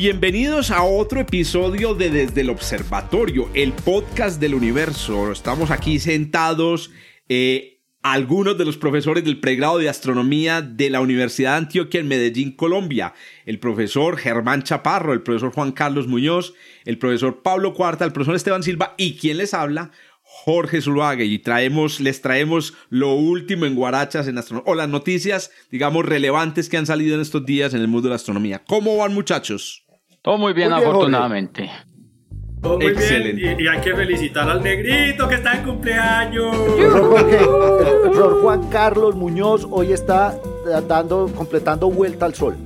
Bienvenidos a otro episodio de Desde el Observatorio, el podcast del universo. Estamos aquí sentados eh, algunos de los profesores del pregrado de astronomía de la Universidad de Antioquia en Medellín, Colombia. El profesor Germán Chaparro, el profesor Juan Carlos Muñoz, el profesor Pablo Cuarta, el profesor Esteban Silva y quien les habla, Jorge Zuluaga y traemos, les traemos lo último en Guarachas en astronomía, o las noticias, digamos, relevantes que han salido en estos días en el mundo de la astronomía. ¿Cómo van muchachos? Todo muy bien, afortunadamente. Todo muy bien. Y, hay que felicitar al negrito que está en cumpleaños. El profesor Juan Carlos Muñoz hoy está dando, completando vuelta al sol.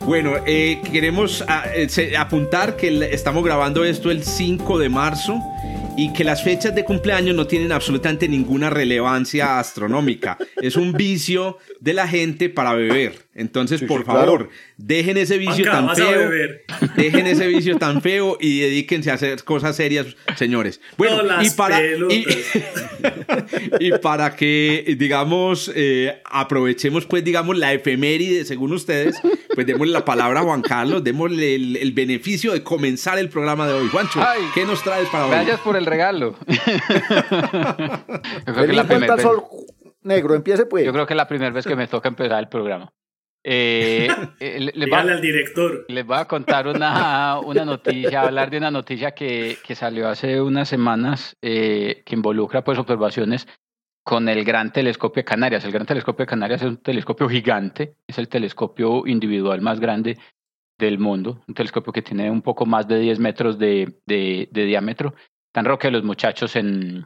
Bueno, eh, queremos ah, eh, apuntar que estamos grabando esto el 5 de marzo y que las fechas de cumpleaños no tienen absolutamente ninguna relevancia astronómica. Es un vicio de la gente para beber. Entonces, por favor, dejen ese vicio tan feo. Dejen ese vicio tan feo y dedíquense a hacer cosas serias, señores. Bueno, y, para, y, para que, digamos, eh, aprovechemos, pues, digamos, la efeméride, según ustedes, pues démosle la palabra a Juan Carlos, démosle el, beneficio de comenzar el programa de hoy. Juancho, ¿qué nos traes para hoy? Gracias por el regalo. sol negro, empiece pues. Yo creo que es la primera vez que me toca empezar el programa. Eh, eh le, va, al director. Les voy a contar una, una noticia, hablar de una noticia que, que salió hace unas semanas eh, que involucra pues observaciones con el Gran Telescopio de Canarias. El Gran Telescopio de Canarias es un telescopio gigante, es el telescopio individual más grande del mundo, un telescopio que tiene un poco más de 10 metros de, de, de diámetro. Tan roque los muchachos en,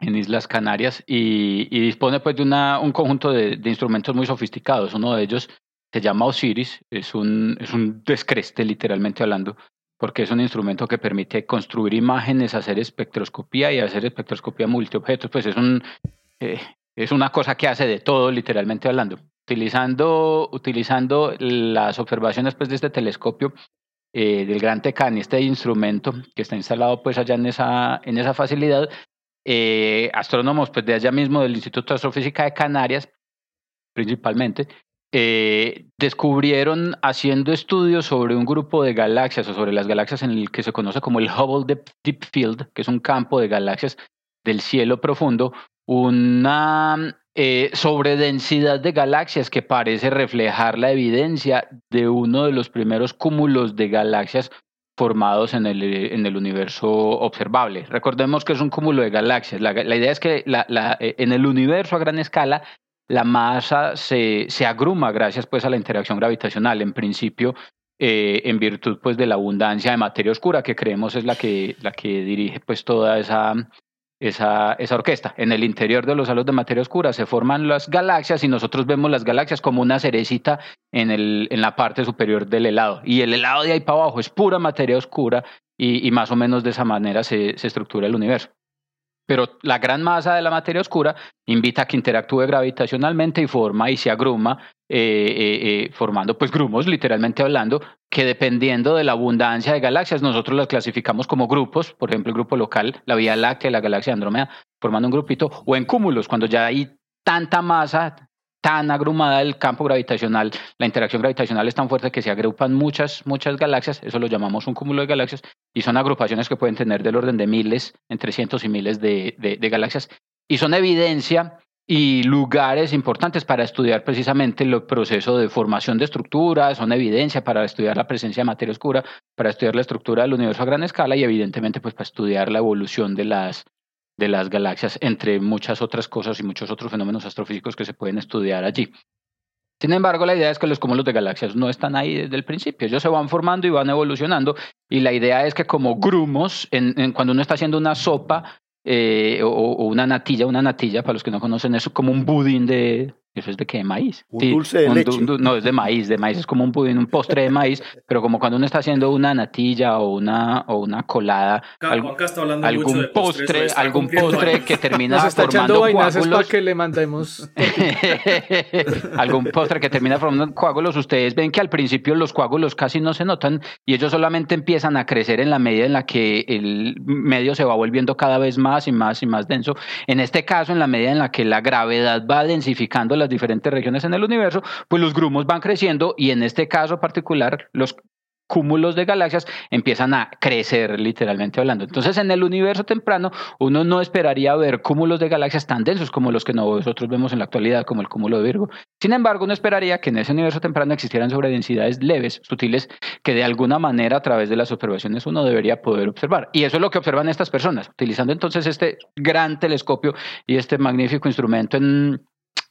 en Islas Canarias y, dispone pues de una, un conjunto de, instrumentos muy sofisticados. Uno de ellos se llama Osiris, es un, es un descreste literalmente hablando, porque es un instrumento que permite construir imágenes, hacer espectroscopía y hacer espectroscopía multiobjetos. Pues es, un, eh, es una cosa que hace de todo literalmente hablando. Utilizando, utilizando las observaciones pues, de este telescopio eh, del Gran Tecani, este instrumento que está instalado pues allá en esa, en esa facilidad, eh, astrónomos pues, de allá mismo del Instituto de Astrofísica de Canarias, principalmente, eh, descubrieron haciendo estudios sobre un grupo de galaxias o sobre las galaxias en el que se conoce como el Hubble Deep Field, que es un campo de galaxias del cielo profundo, una eh, sobredensidad de galaxias que parece reflejar la evidencia de uno de los primeros cúmulos de galaxias formados en el, en el universo observable. Recordemos que es un cúmulo de galaxias. La, idea es que la, la, eh, en el universo a gran escala la masa se, se, agruma gracias pues a la interacción gravitacional. En principio, eh, en virtud pues de la abundancia de materia oscura que creemos es la que, la que dirige pues toda esa, esa, esa orquesta. En el interior de los halos de materia oscura se forman las galaxias y nosotros vemos las galaxias como una cerecita en, el, en la parte superior del helado. Y el helado de ahí para abajo es pura materia oscura y, y más o menos de esa manera se, se estructura el universo pero la gran masa de la materia oscura invita a que interactúe gravitacionalmente y forma y se agruma, eh, eh, eh, formando pues grumos, literalmente hablando, que dependiendo de la abundancia de galaxias, nosotros las clasificamos como grupos, por ejemplo, el grupo local, la Vía Láctea, la galaxia Andrómeda, formando un grupito, o en cúmulos, cuando ya hay tanta masa, tan agrumada el campo gravitacional, la interacción gravitacional es tan fuerte que se agrupan muchas, muchas galaxias, eso lo llamamos un cúmulo de galaxias, y son agrupaciones que pueden tener del orden de miles, entre cientos y miles de, galaxias, y son evidencia y lugares importantes para estudiar precisamente el proceso de formación de estructuras, son evidencia para estudiar la presencia de materia oscura, para estudiar la estructura del universo a gran escala y evidentemente pues para estudiar la evolución de las, de las galaxias, entre muchas otras cosas y muchos otros fenómenos astrofísicos que se pueden estudiar allí. Sin embargo, la idea es que los cúmulos de galaxias no están ahí desde el principio, ellos se van formando y van evolucionando, y la idea es que como grumos, cuando uno está haciendo una sopa eh, o, una natilla, una natilla, para los que no conocen eso, como un budín de, ¿Eso es de qué? ¿De maíz? Un dulce de leche. no, es de maíz. De maíz es como un pudín, un postre de maíz, pero como cuando uno está haciendo una natilla o una, o una colada, algún, postre, algún postre que termina Nos está formando para que le mandemos. algún postre que termina formando coágulos. Ustedes ven que al principio los coágulos casi no se notan y ellos solamente empiezan a crecer en la medida en la que el medio se va volviendo cada vez más y más y más denso. En este caso, en la medida en la que la gravedad va densificando las diferentes regiones en el universo, pues los grumos van creciendo y en este caso particular los cúmulos de galaxias empiezan a crecer literalmente hablando. Entonces en el universo temprano uno no esperaría ver cúmulos de galaxias tan densos como los que nosotros vemos en la actualidad, como el cúmulo de Virgo. Sin embargo, uno esperaría que en ese universo temprano existieran sobredensidades leves, sutiles, que de alguna manera a través de las observaciones uno debería poder observar. Y eso es lo que observan estas personas, utilizando entonces este gran telescopio y este magnífico instrumento en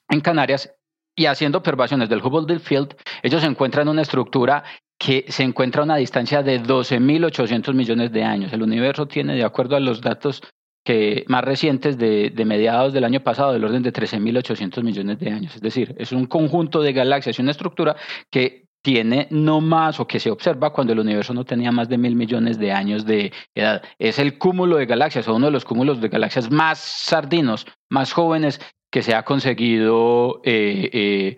en Canarias y haciendo observaciones del Hubble Field, ellos encuentran una estructura que se encuentra a una distancia de 12.800 millones de años. El universo tiene, de acuerdo a los datos que, más recientes de, de mediados del año pasado, del orden de 13.800 millones de años. Es decir, es un conjunto de galaxias y una estructura que tiene no más o que se observa cuando el universo no tenía más de mil millones de años de edad. Es el cúmulo de galaxias o uno de los cúmulos de galaxias más sardinos, más jóvenes que se ha conseguido eh, eh,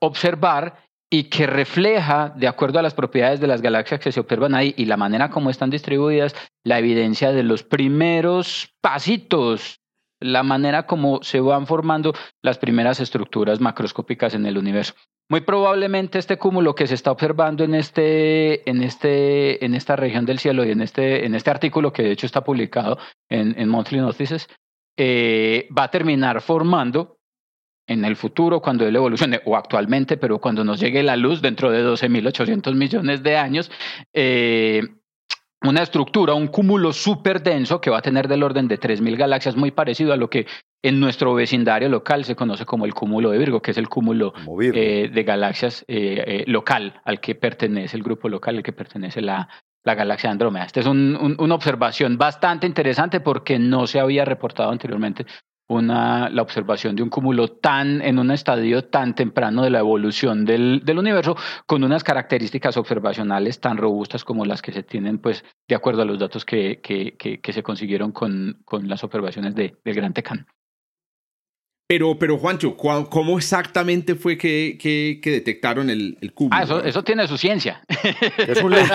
observar y que refleja, de acuerdo a las propiedades de las galaxias que se observan ahí y la manera como están distribuidas, la evidencia de los primeros pasitos, la manera como se van formando las primeras estructuras macroscópicas en el universo. Muy probablemente este cúmulo que se está observando en, este, en, este, en esta región del cielo y en este, en este artículo que de hecho está publicado en, en Monthly Notices, eh, va a terminar formando en el futuro, cuando él evolucione, o actualmente, pero cuando nos llegue la luz dentro de 12.800 millones de años, eh, una estructura, un cúmulo súper denso que va a tener del orden de 3.000 galaxias, muy parecido a lo que en nuestro vecindario local se conoce como el cúmulo de Virgo, que es el cúmulo eh, de galaxias local al que pertenece el grupo local, al que pertenece la, la galaxia Andrómeda. Esta es una observación bastante interesante porque no se había reportado anteriormente una, la observación de un cúmulo tan en un estadio tan temprano de la evolución del, del, universo con unas características observacionales tan robustas como las que se tienen pues de acuerdo a los datos que, que, que, se consiguieron con, con las observaciones de, del Gran Tecán. Pero, pero Juancho, ¿cómo exactamente fue que, que, detectaron el, el cubo? Ah, eso, eso, tiene su ciencia. Es un lente,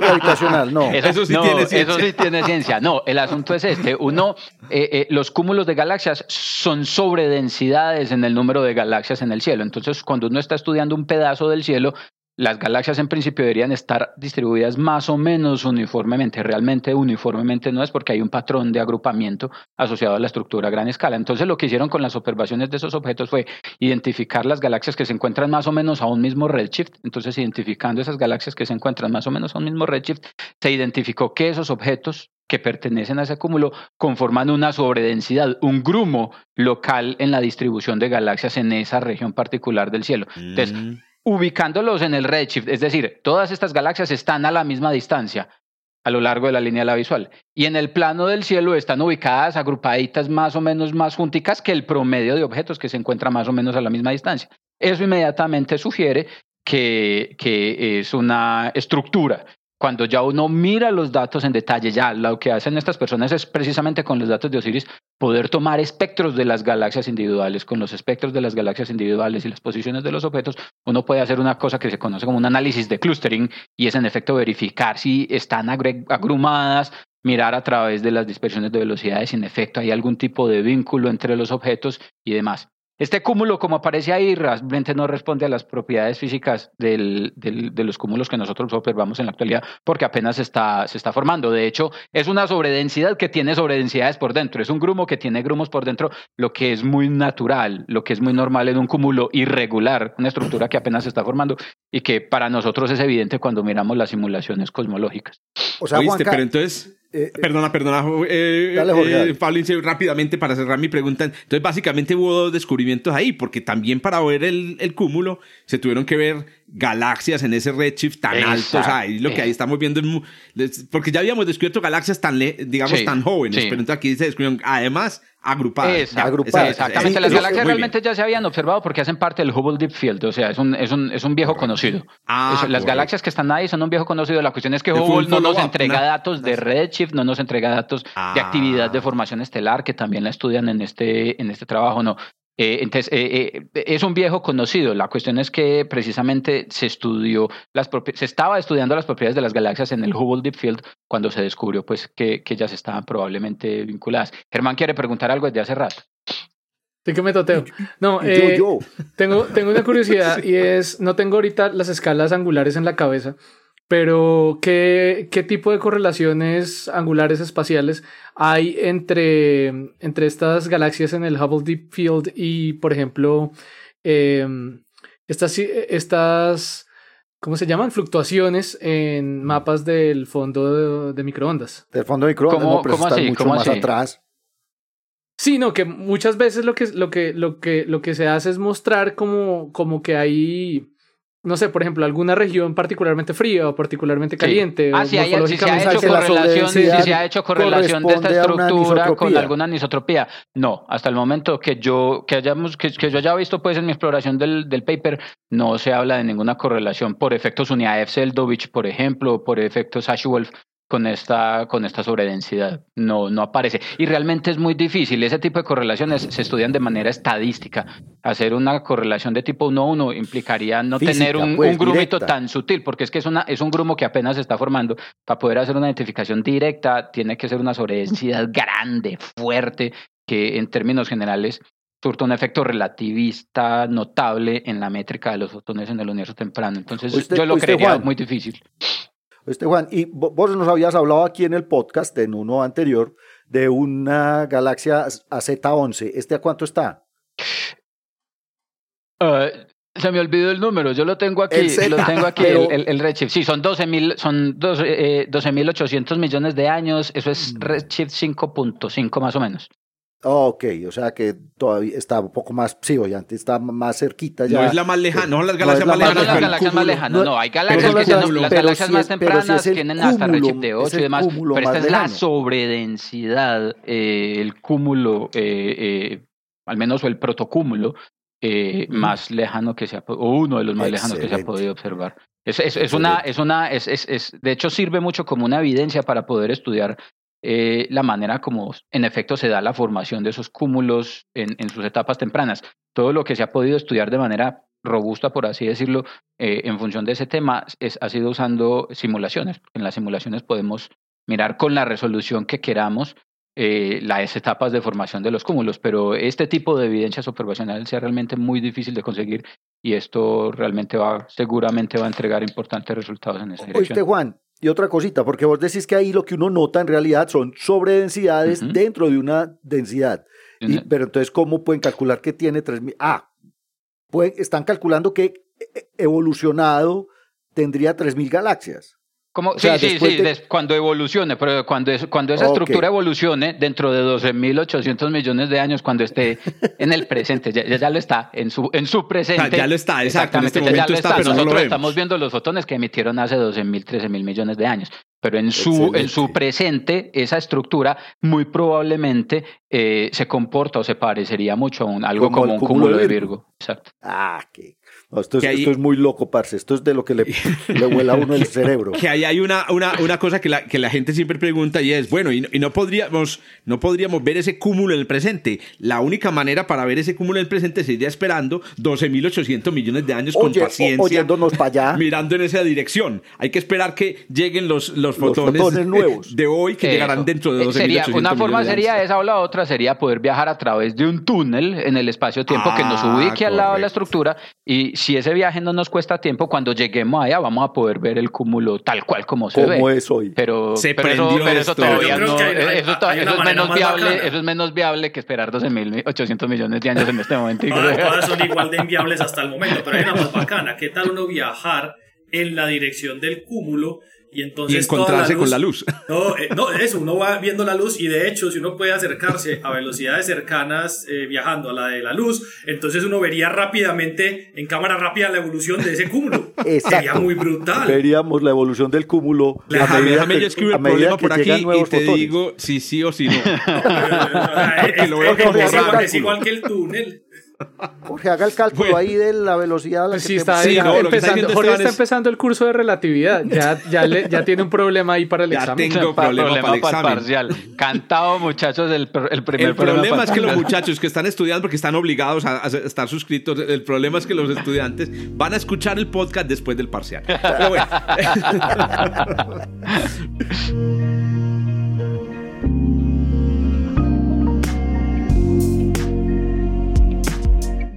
gravitacional, no. Eso, sí tiene ciencia. Eso sí tiene ciencia. No, el asunto es este. Uno, eh, eh, los cúmulos de galaxias son sobredensidades en el número de galaxias en el cielo. Entonces, cuando uno está estudiando un pedazo del cielo, las galaxias en principio deberían estar distribuidas más o menos uniformemente. Realmente uniformemente no es porque hay un patrón de agrupamiento asociado a la estructura a gran escala. Entonces lo que hicieron con las observaciones de esos objetos fue identificar las galaxias que se encuentran más o menos a un mismo redshift. Entonces identificando esas galaxias que se encuentran más o menos a un mismo redshift, se identificó que esos objetos que pertenecen a ese cúmulo conforman una sobredensidad, un grumo local en la distribución de galaxias en esa región particular del cielo. Entonces, mm ubicándolos en el redshift, es decir, todas estas galaxias están a la misma distancia a lo largo de la línea de la visual. Y en el plano del cielo están ubicadas agrupaditas más o menos más junticas que el promedio de objetos que se encuentra más o menos a la misma distancia. Eso inmediatamente sugiere que, que es una estructura cuando ya uno mira los datos en detalle, ya lo que hacen estas personas es precisamente con los datos de Osiris poder tomar espectros de las galaxias individuales. Con los espectros de las galaxias individuales y las posiciones de los objetos, uno puede hacer una cosa que se conoce como un análisis de clustering y es en efecto verificar si están agrumadas, mirar a través de las dispersiones de velocidades si en efecto hay algún tipo de vínculo entre los objetos y demás. Este cúmulo, como aparece ahí, realmente no responde a las propiedades físicas del, de los cúmulos que nosotros observamos en la actualidad, porque apenas está, se está formando. De hecho, es una sobredensidad que tiene sobredensidades por dentro. Es un grumo que tiene grumos por dentro, lo que es muy natural, lo que es muy normal en un cúmulo irregular, una estructura que apenas se está formando y que para nosotros es evidente cuando miramos las simulaciones cosmológicas. O sea, pero entonces eh, perdona, perdona, eh, eh, Pablo, rápidamente para cerrar mi pregunta. Entonces, básicamente hubo dos descubrimientos ahí, porque también para ver el, el, cúmulo se tuvieron que ver galaxias en ese redshift tan alto. O sea, lo que ahí estamos viendo es. Porque ya habíamos descubierto galaxias tan, digamos, tan jóvenes, pero entonces aquí se descubrieron además agrupadas. exactamente. Las galaxias realmente ya se habían observado porque hacen parte del Hubble Deep Field. O sea, es un, es un, es un viejo conocido. Ah, las galaxias que están ahí son un viejo conocido. La cuestión es que Hubble no nos entrega datos de redshift, no nos entrega datos de ah. actividad de formación estelar, que también la estudian en este, en este trabajo. No, eh, entonces, eh, eh, es un viejo conocido. La cuestión es que precisamente se estudió las se estaba estudiando las propiedades de las galaxias en el Hubble Deep Field cuando se descubrió pues que, que ellas estaban probablemente vinculadas. Germán quiere preguntar algo desde hace rato. Sí que me toteo. No, Tengo, tengo una curiosidad y es, no tengo ahorita las escalas angulares en la cabeza, pero, ¿qué, ¿qué, tipo de correlaciones angulares espaciales hay entre, entre estas galaxias en el Hubble Deep Field y, por ejemplo, em, estas, estas, ¿cómo se llaman? Fluctuaciones en mapas del fondo de, microondas. Del fondo de microondas, ¿Cómo, pero está mucho más atrás. Sí, no, que muchas veces lo que, lo que, lo que, lo que se hace es mostrar como, como que hay no sé, por ejemplo, alguna región particularmente fría o particularmente caliente. Ah, sí, ha hecho correlación, se ha hecho correlación de esta estructura con alguna anisotropía. No, hasta el momento que yo, que hayamos, que, yo haya visto pues en mi exploración del, del, paper, no se habla de ninguna correlación por efectos Uniaev-Seldovich, por ejemplo, por efectos Ashwolf con esta, con esta sobredensidad. No, no aparece. Y realmente es muy difícil. Ese tipo de correlaciones se estudian de manera estadística. Hacer una correlación de tipo 1-1 implicaría no tener un, pues, grumito tan sutil, porque es que es, una, es un grumo que apenas se está formando. Para poder hacer una identificación directa, tiene que ser una sobredensidad grande, fuerte, que en términos generales surta un efecto relativista notable en la métrica de los fotones en el universo temprano. Entonces, yo lo creería muy difícil. Este Juan, y vos nos habías hablado aquí en el podcast, en uno anterior, de una galaxia AZ11. ¿Este a cuánto está? Uh, se me olvidó el número, yo lo tengo aquí, lo tengo aquí, el, el, redshift. Sí, son 12.000, son 12.800 eh, millones de años, eso es mm. redshift 5.5 más o menos. Ok, o sea que todavía está un poco más, sí, antes está más cerquita ya. No es la más lejana, no las galaxias más lejanas. No, las galaxias más lejanas, no, hay galaxias que las galaxias más tempranas tienen hasta redshift de 8 y demás, pero esta es la sobredensidad, eh, el cúmulo, eh, eh, al menos o el protocúmulo eh, más lejano que se ha, o uno de los más lejanos que se ha podido observar. Es, es, es una, es una, es, es, de hecho sirve mucho como una evidencia para poder estudiar eh, la manera como en efecto se da la formación de esos cúmulos en, en, sus etapas tempranas. Todo lo que se ha podido estudiar de manera robusta, por así decirlo, eh, en función de ese tema, es, ha sido usando simulaciones. En las simulaciones podemos mirar con la resolución que queramos eh, las etapas de formación de los cúmulos, pero este tipo de evidencias observacionales es realmente muy difícil de conseguir y esto realmente va, seguramente va a entregar importantes resultados en esa dirección. Oíste, Juan, y otra cosita, porque vos decís que ahí lo que uno nota en realidad son sobredensidades dentro de una densidad. pero entonces, ¿cómo pueden calcular que tiene 3.000? Ah, están calculando que e, evolucionado tendría 3.000 galaxias. Como, sí, sí, sí, cuando evolucione, pero cuando, cuando esa estructura evolucione dentro de 12.800 millones de años, cuando esté en el presente, ya, ya, lo está, en su, en su presente. ya lo está, exactamente. En este ya lo está, Nosotros estamos viendo los fotones que emitieron hace 12.000, 13.000 millones de años. Pero en su, en su presente, esa estructura muy probablemente eh, se comporta o se parecería mucho a un, algo como, un cúmulo, de Virgo. Exacto. Ah, qué esto, es, esto, es, muy loco, parce. Esto es de lo que le, le vuela a uno el cerebro. Que ahí hay una, una, una cosa que la, que la gente siempre pregunta y es, bueno, y no, podríamos, no podríamos ver ese cúmulo en el presente. La única manera para ver ese cúmulo en el presente sería esperando 12.800 millones de años con paciencia. Oyéndonos para allá. Mirando en esa dirección. Hay que esperar que lleguen los, los, fotones, nuevos de hoy que llegarán dentro de 12.800 Una forma sería esa o la otra sería poder viajar a través de un túnel en el espacio-tiempo que nos ah, ubique al lado de la estructura y si ese viaje no nos cuesta tiempo, cuando lleguemos allá vamos a poder ver el cúmulo tal cual como se ve. es hoy. Pero, eso, todavía no, eso, es menos viable, eso es menos viable que esperar 12.800 millones de años en este momento. Todas, son igual de inviables hasta el momento, pero hay una más bacana. ¿Qué tal uno viajar en la dirección del cúmulo y entonces encontrarse con la luz. No, eh, no, eso, uno va viendo la luz y de hecho, si uno puede acercarse a velocidades cercanas eh, viajando a la de la luz, entonces uno vería rápidamente, en cámara rápida, la evolución de ese cúmulo. Sería muy brutal. Veríamos la evolución del cúmulo. Déjame, déjame yo escribir el problema por aquí y te digo si sí o si no. es igual que el túnel. Jorge, haga el cálculo ahí de la velocidad a la que sí, está, empezando, Jorge está empezando el curso de relatividad. Ya, ya, le, ya tiene un problema ahí para el ya examen. Tengo problema, para, el examen. parcial. Cantado, muchachos, el, el primer El problema es que los muchachos que están estudiando, porque están obligados a, estar suscritos, el problema es que los estudiantes van a escuchar el podcast después del parcial. Pero bueno.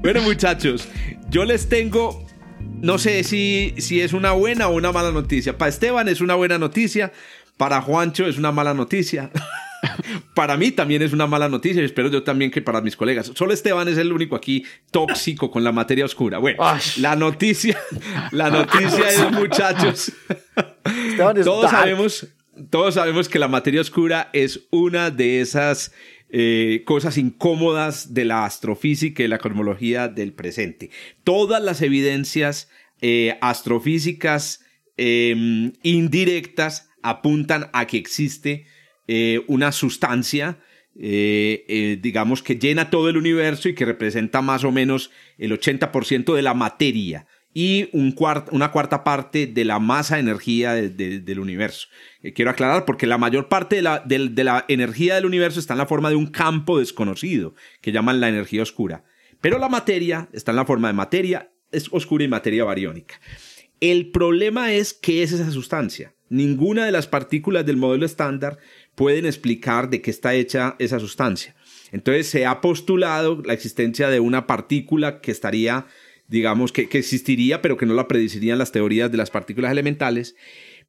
Bueno, muchachos, yo les tengo, no sé si, si es una buena o una mala noticia. Para Esteban es una buena noticia, para Juancho es una mala noticia. para mí también es una mala noticia y espero yo también que para mis colegas. Solo Esteban es el único aquí tóxico con la materia oscura. Bueno, la noticia, la noticia es, muchachos, todos sabemos, todos sabemos que la materia oscura es una de esas eh, cosas incómodas de la astrofísica y la cosmología del presente. Todas las evidencias eh, astrofísicas em, indirectas apuntan a que existe eh, una sustancia, digamos, que llena todo el universo y que representa más o menos el 80% de la materia y un una cuarta parte de la masa energía del universo. Eh, quiero aclarar porque la mayor parte de la, de la energía del universo está en la forma de un campo desconocido, que llaman la energía oscura. Pero la materia está en la forma de materia es oscura y materia bariónica. El problema es qué es esa sustancia. Ninguna de las partículas del modelo estándar pueden explicar de qué está hecha esa sustancia. Entonces se ha postulado la existencia de una partícula que estaría digamos, que, existiría, pero que no la predecirían las teorías de las partículas elementales.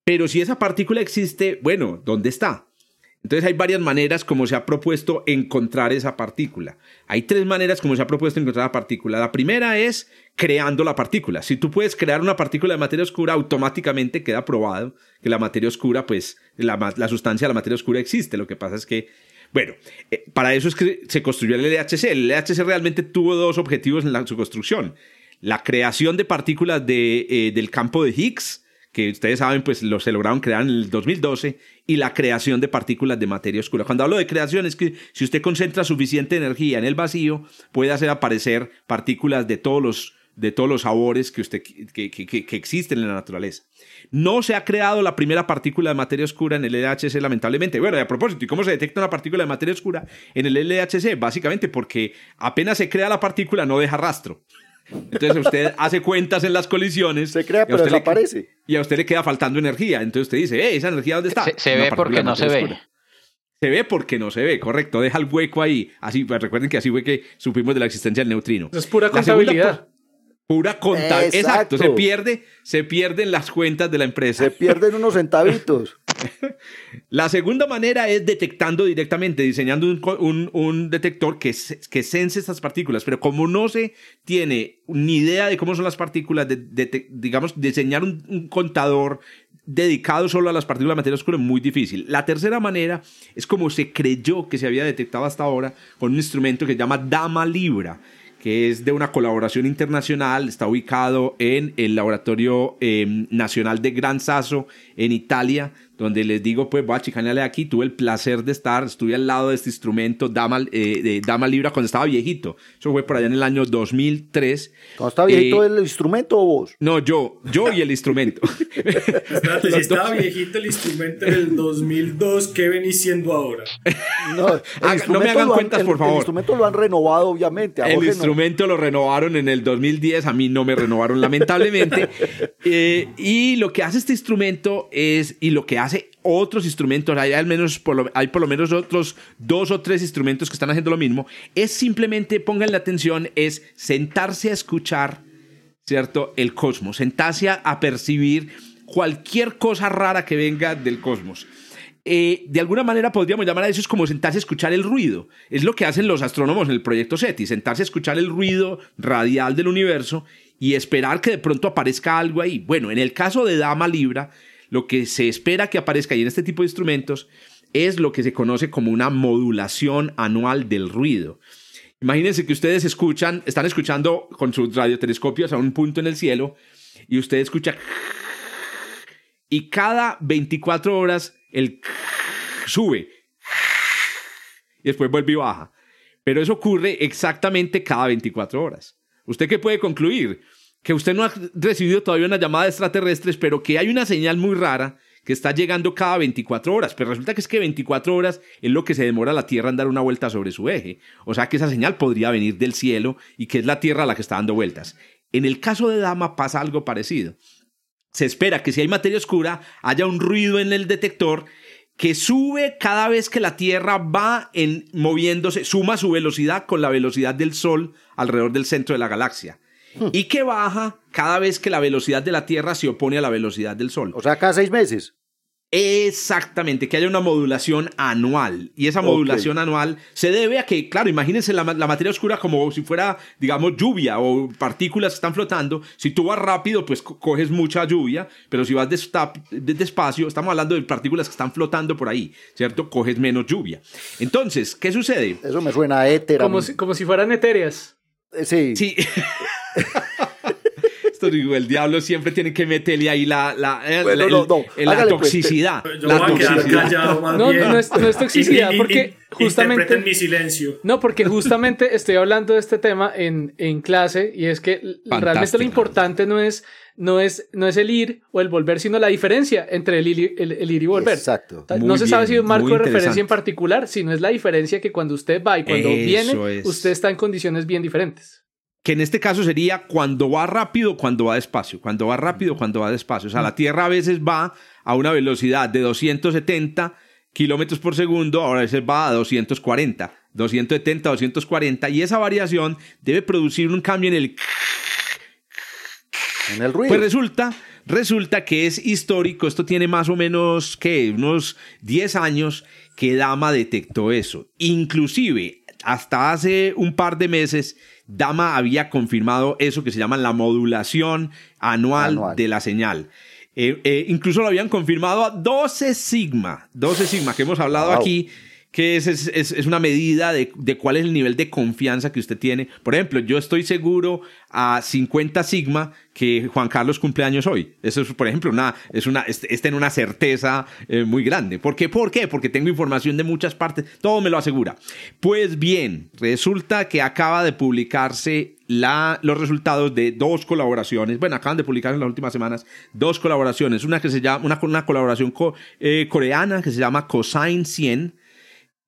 Pero si esa partícula existe, bueno, ¿dónde está? Entonces hay varias maneras como se ha propuesto encontrar esa partícula. Hay tres maneras como se ha propuesto encontrar la partícula. La primera es creando la partícula. Si tú puedes crear una partícula de materia oscura, automáticamente queda probado que la materia oscura, pues la, la sustancia de la materia oscura existe. Lo que pasa es que, bueno, eh, para eso es que se construyó el LHC. El LHC realmente tuvo dos objetivos en su construcción la creación de partículas de, eh, del campo de Higgs, que ustedes saben, pues lo se lograron crear en el 2012, y la creación de partículas de materia oscura. Cuando hablo de creación es que si usted concentra suficiente energía en el vacío, puede hacer aparecer partículas de todos los, de todos los sabores que, usted, que, que, que, existen en la naturaleza. No se ha creado la primera partícula de materia oscura en el LHC, lamentablemente. Bueno, y a propósito, ¿y cómo se detecta una partícula de materia oscura en el LHC? Básicamente porque apenas se crea la partícula, no deja rastro. Entonces usted hace cuentas en las colisiones. Se crea, pero desaparece. y a usted le queda faltando energía. Entonces usted dice, eh, ¿esa energía dónde está? Se, ve porque no se ve. Se ve porque no se ve, correcto. Deja el hueco ahí. Así, pues, recuerden que así fue que supimos de la existencia del neutrino. Es pura contabilidad. Pura contabilidad. Exacto. se pierde, se pierden las cuentas de la empresa. Se pierden unos centavitos. la segunda manera es detectando directamente, diseñando un, detector que, que sense estas partículas, pero como no se tiene ni idea de cómo son las partículas, de, digamos, diseñar un, contador dedicado solo a las partículas de materia oscura es muy difícil. La tercera manera es como se creyó que se había detectado hasta ahora con un instrumento que se llama Dama Libra que es de una colaboración internacional, está ubicado en el Laboratorio em, Nacional de Gran Sasso en Italia, donde les digo, pues voy a chicanearle aquí, tuve el placer de estar, estuve al lado de este instrumento Dama, eh, de Dama Libra cuando estaba viejito, eso fue por allá en el año 2003. ¿Cuando estaba viejito eh, el instrumento o vos? No, yo, yo y el instrumento. Espérate, si estaba viejito el instrumento en el 2002, ¿qué venís siendo ahora? No, ah, no me hagan cuentas, por favor. El instrumento lo han renovado, obviamente. el instrumento lo renovaron en el 2010, a mí no me renovaron lamentablemente. Eh, y lo que hace este instrumento es, y lo que hace otros instrumentos, hay al menos por lo, hay por lo menos otros dos o tres instrumentos que están haciendo lo mismo, es simplemente, pongan la atención, es sentarse a escuchar, ¿cierto? El cosmos, sentarse a, percibir cualquier cosa rara que venga del cosmos. Eh, de alguna manera podríamos llamar a eso es como sentarse a escuchar el ruido. Es lo que hacen los astrónomos en el proyecto SETI, sentarse a escuchar el ruido radial del universo y esperar que de pronto aparezca algo ahí. Bueno, en el caso de Dama Libra, lo que se espera que aparezca ahí en este tipo de instrumentos es lo que se conoce como una modulación anual del ruido. Imagínense que ustedes escuchan, están escuchando con sus radiotelescopios a un punto en el cielo y usted escucha y cada 24 horas el sube y después vuelve y baja. Pero eso ocurre exactamente cada 24 horas. ¿Usted qué puede concluir? Que usted no ha recibido todavía una llamada de extraterrestres, pero que hay una señal muy rara que está llegando cada 24 horas. Pero resulta que es que 24 horas es lo que se demora la Tierra en dar una vuelta sobre su eje. O sea que esa señal podría venir del cielo y que es la Tierra la que está dando vueltas. En el caso de Dama pasa algo parecido. Se espera que si hay materia oscura haya un ruido en el detector que sube cada vez que la Tierra va moviéndose, suma su velocidad con la velocidad del Sol alrededor del centro de la galaxia. Y que baja cada vez que la velocidad de la Tierra se opone a la velocidad del Sol. O sea, cada seis meses. Exactamente, que haya una modulación anual. Y esa modulación anual se debe a que, claro, imagínense la, materia oscura como si fuera, digamos, lluvia o partículas que están flotando. Si tú vas rápido, pues coges mucha lluvia, pero si vas despacio, estamos hablando de partículas que están flotando por ahí, ¿cierto? Coges menos lluvia. Entonces, ¿qué sucede? Eso me suena a éter. Como, si, como si fueran etéreas. Eh, sí. Sí. digo, el diablo siempre tiene que meterle ahí la, la, la, toxicidad. la toxicidad. no, no, no, es, toxicidad porque justamente... mi silencio. No, porque justamente estoy hablando de este tema en, en clase y es que realmente lo importante no es, no, es, no es el ir o el volver, sino la diferencia entre el ir, el, ir y volver. Exacto. no se sabe si un marco de referencia en particular, sino es la diferencia que cuando usted va y cuando viene, usted está en condiciones bien diferentes que en este caso sería cuando va rápido, cuando va despacio, cuando va rápido, cuando va despacio. O sea, la Tierra a veces va a una velocidad de 270 kilómetros por segundo, ahora a veces va a 240, 270, 240, y esa variación debe producir un cambio en el... En el ruido. Pues resulta, resulta que es histórico, esto tiene más o menos, ¿qué? Unos 10 años que Dama detectó eso. Inclusive, hasta hace un par de meses, Dama había confirmado eso que se llama la modulación anual, de la señal. Eh, eh, incluso lo habían confirmado a 12 sigma, 12 sigma que hemos hablado aquí que es, es, es, una medida de, de, cuál es el nivel de confianza que usted tiene. Por ejemplo, yo estoy seguro a 50 sigma que Juan Carlos cumpleaños hoy. Eso es, por ejemplo, una, es una, está en una certeza eh, muy grande. ¿Por qué? ¿Por qué? Porque tengo información de muchas partes. Todo me lo asegura. Pues bien, resulta que acaba de publicarse la, los resultados de dos colaboraciones. Bueno, acaban de publicar en las últimas semanas dos colaboraciones. Una que se llama, una, una colaboración eh, coreana que se llama Cosine 100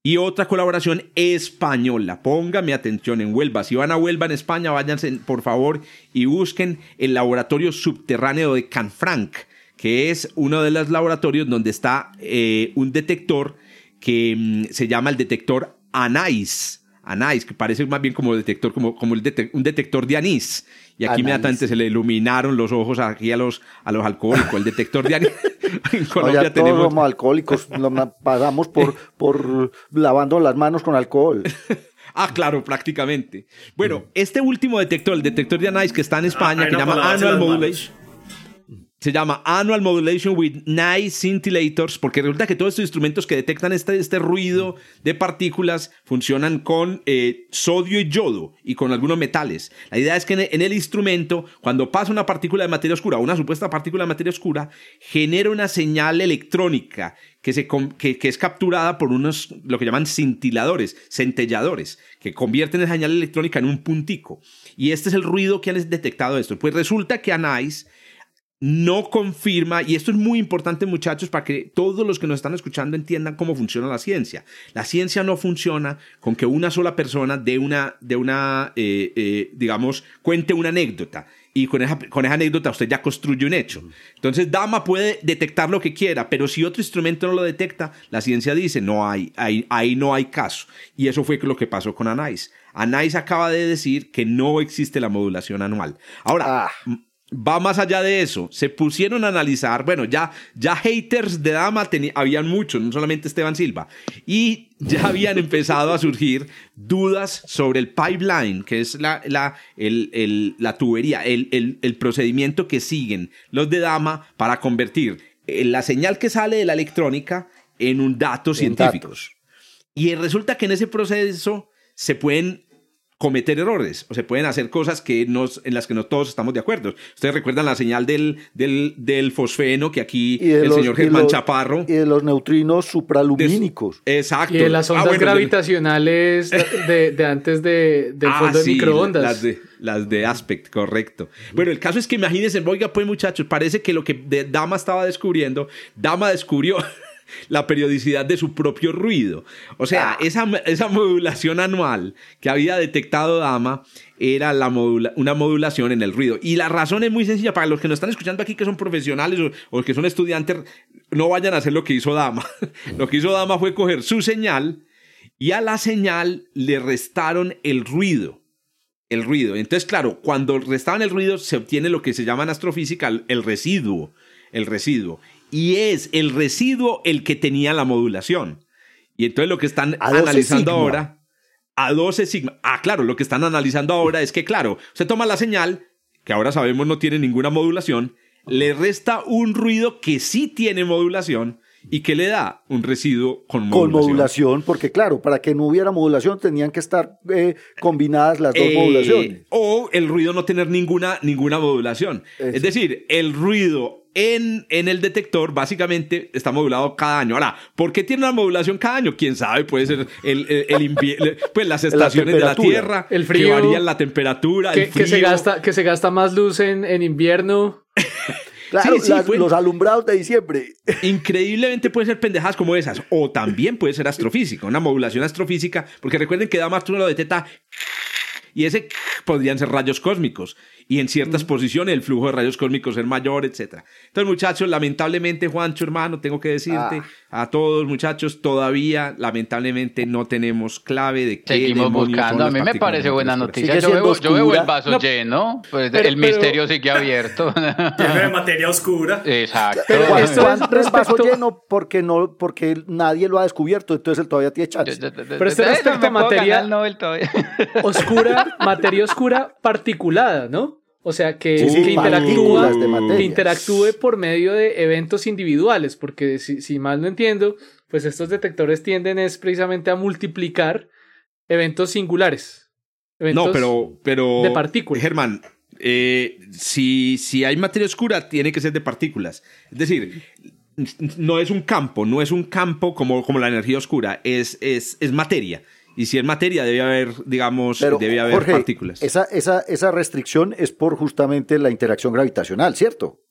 y otra colaboración española. Póngame atención en Huelva. Si van a Huelva en España, váyanse por favor y busquen el laboratorio subterráneo de Canfranc, que es uno de los laboratorios donde está eh, un detector que mm, se llama el detector ANICE. ANICE, que parece más bien como detector, como, como un detector de anís. Y aquí inmediatamente se le iluminaron los ojos aquí a los, a los alcohólicos. El detector de en Colombia tenemos... Todos somos alcohólicos, pasamos por, por lavando las manos con alcohol. Ah, claro, prácticamente. Bueno, este último detector, el detector de Anais que está en España, ah, que se llama Annual Modulation se llama Annual Modulation with Nice Scintillators, porque resulta que todos estos instrumentos que detectan este, este ruido de partículas funcionan con eh, sodio y yodo y con algunos metales. La idea es que en el, instrumento, cuando pasa una partícula de materia oscura, una supuesta partícula de materia oscura, genera una señal electrónica que, se, que, es capturada por unos, lo que llaman cintiladores, centelladores, que convierten esa señal electrónica en un puntico. Y este es el ruido que han detectado esto. Pues resulta que Anais no confirma, y esto es muy importante muchachos para que todos los que nos están escuchando entiendan cómo funciona la ciencia. La ciencia no funciona con que una sola persona de una, de una eh, eh, digamos, cuente una anécdota y con esa, con esa anécdota usted ya construye un hecho. Entonces Dama puede detectar lo que quiera, pero si otro instrumento no lo detecta, la ciencia dice, no hay, ahí, ahí no hay caso. Y eso fue lo que pasó con Anais. Anais acaba de decir que no existe la modulación anual. Ahora, ah va más allá de eso. Se pusieron a analizar, bueno, ya, ya haters de Dama habían muchos, no solamente Esteban Silva, y ya habían empezado a surgir dudas sobre el pipeline, que es la, la, la tubería, el, el, el procedimiento que siguen los de Dama para convertir eh, la señal que sale de la electrónica en un dato científico. Y resulta que en ese proceso se pueden cometer errores o se pueden hacer cosas que nos, en las que no todos estamos de acuerdo. Ustedes recuerdan la señal del, del, del fosfeno que aquí el señor Germán Chaparro. Y de los neutrinos supralumínicos. exacto. Y de las ah, ondas gravitacionales de, de, antes de, del ah, fondo de microondas. Las de, las de Aspect, correcto. Bueno, el caso es que imagínense, oiga, pues muchachos, parece que lo que Dama estaba descubriendo, Dama descubrió la periodicidad de su propio ruido. O sea, ah. esa, esa, modulación anual que había detectado Dama era la una modulación en el ruido. Y la razón es muy sencilla. Para los que nos están escuchando aquí, que son profesionales o, que son estudiantes, no vayan a hacer lo que hizo Dama. lo que hizo Dama fue coger su señal y a la señal le restaron el ruido el ruido. Entonces, claro, cuando restaban el ruido se obtiene lo que se llama en astrofísica el residuo, el residuo y es el residuo el que tenía la modulación. Y entonces lo que están analizando ahora, a 12 sigma. Ah, claro, lo que están analizando ahora es que, claro, se toma la señal, que ahora sabemos no tiene ninguna modulación, le resta un ruido que sí tiene modulación y que le da un residuo con modulación. Con modulación, porque claro, para que no hubiera modulación tenían que estar eh, combinadas las dos eh, modulaciones. O el ruido no tener ninguna, ninguna modulación. Es decir, el ruido en, en, el detector básicamente está modulado cada año. Ahora, ¿por qué tiene una modulación cada año? ¿Quién sabe? Puede ser el, el, pues las estaciones de la Tierra, el frío, que varían la temperatura, que, que, se gasta, que se gasta más luz en, en invierno. Claro, los alumbrados de diciembre. Increíblemente puede ser pendejadas como esas. O también puede ser astrofísica, una modulación astrofísica, porque recuerden que Damas lo detecta y ese podrían ser rayos cósmicos y en ciertas mm. posiciones el flujo de rayos cósmicos es mayor, etc. Entonces, muchachos, lamentablemente, Juancho, hermano, tengo que decirte ah. a todos, muchachos, todavía, lamentablemente, no tenemos clave de qué Seguimos buscando. a mí me parece buena noticia. Yo veo, yo veo, el vaso lleno, pues el misterio sigue abierto. Tiene materia oscura. Exacto. Pero esto es vaso lleno porque, no, porque nadie lo ha descubierto, entonces él todavía tiene chance. Pero este respecto a materia oscura, materia oscura particulada, ¿no? O sea, que, interactúe por medio de eventos individuales, porque si, si mal no entiendo, pues estos detectores tienden es precisamente a multiplicar eventos singulares. no, pero, pero... De partículas. Germán, eh, si, si hay materia oscura, tiene que ser de partículas. Es decir, no es un campo, no es un campo como, como la energía oscura, es, es, es materia. Y si es materia, debe haber, digamos, debe haber partículas. Esa, esa, esa restricción es por justamente la interacción gravitacional, ¿cierto?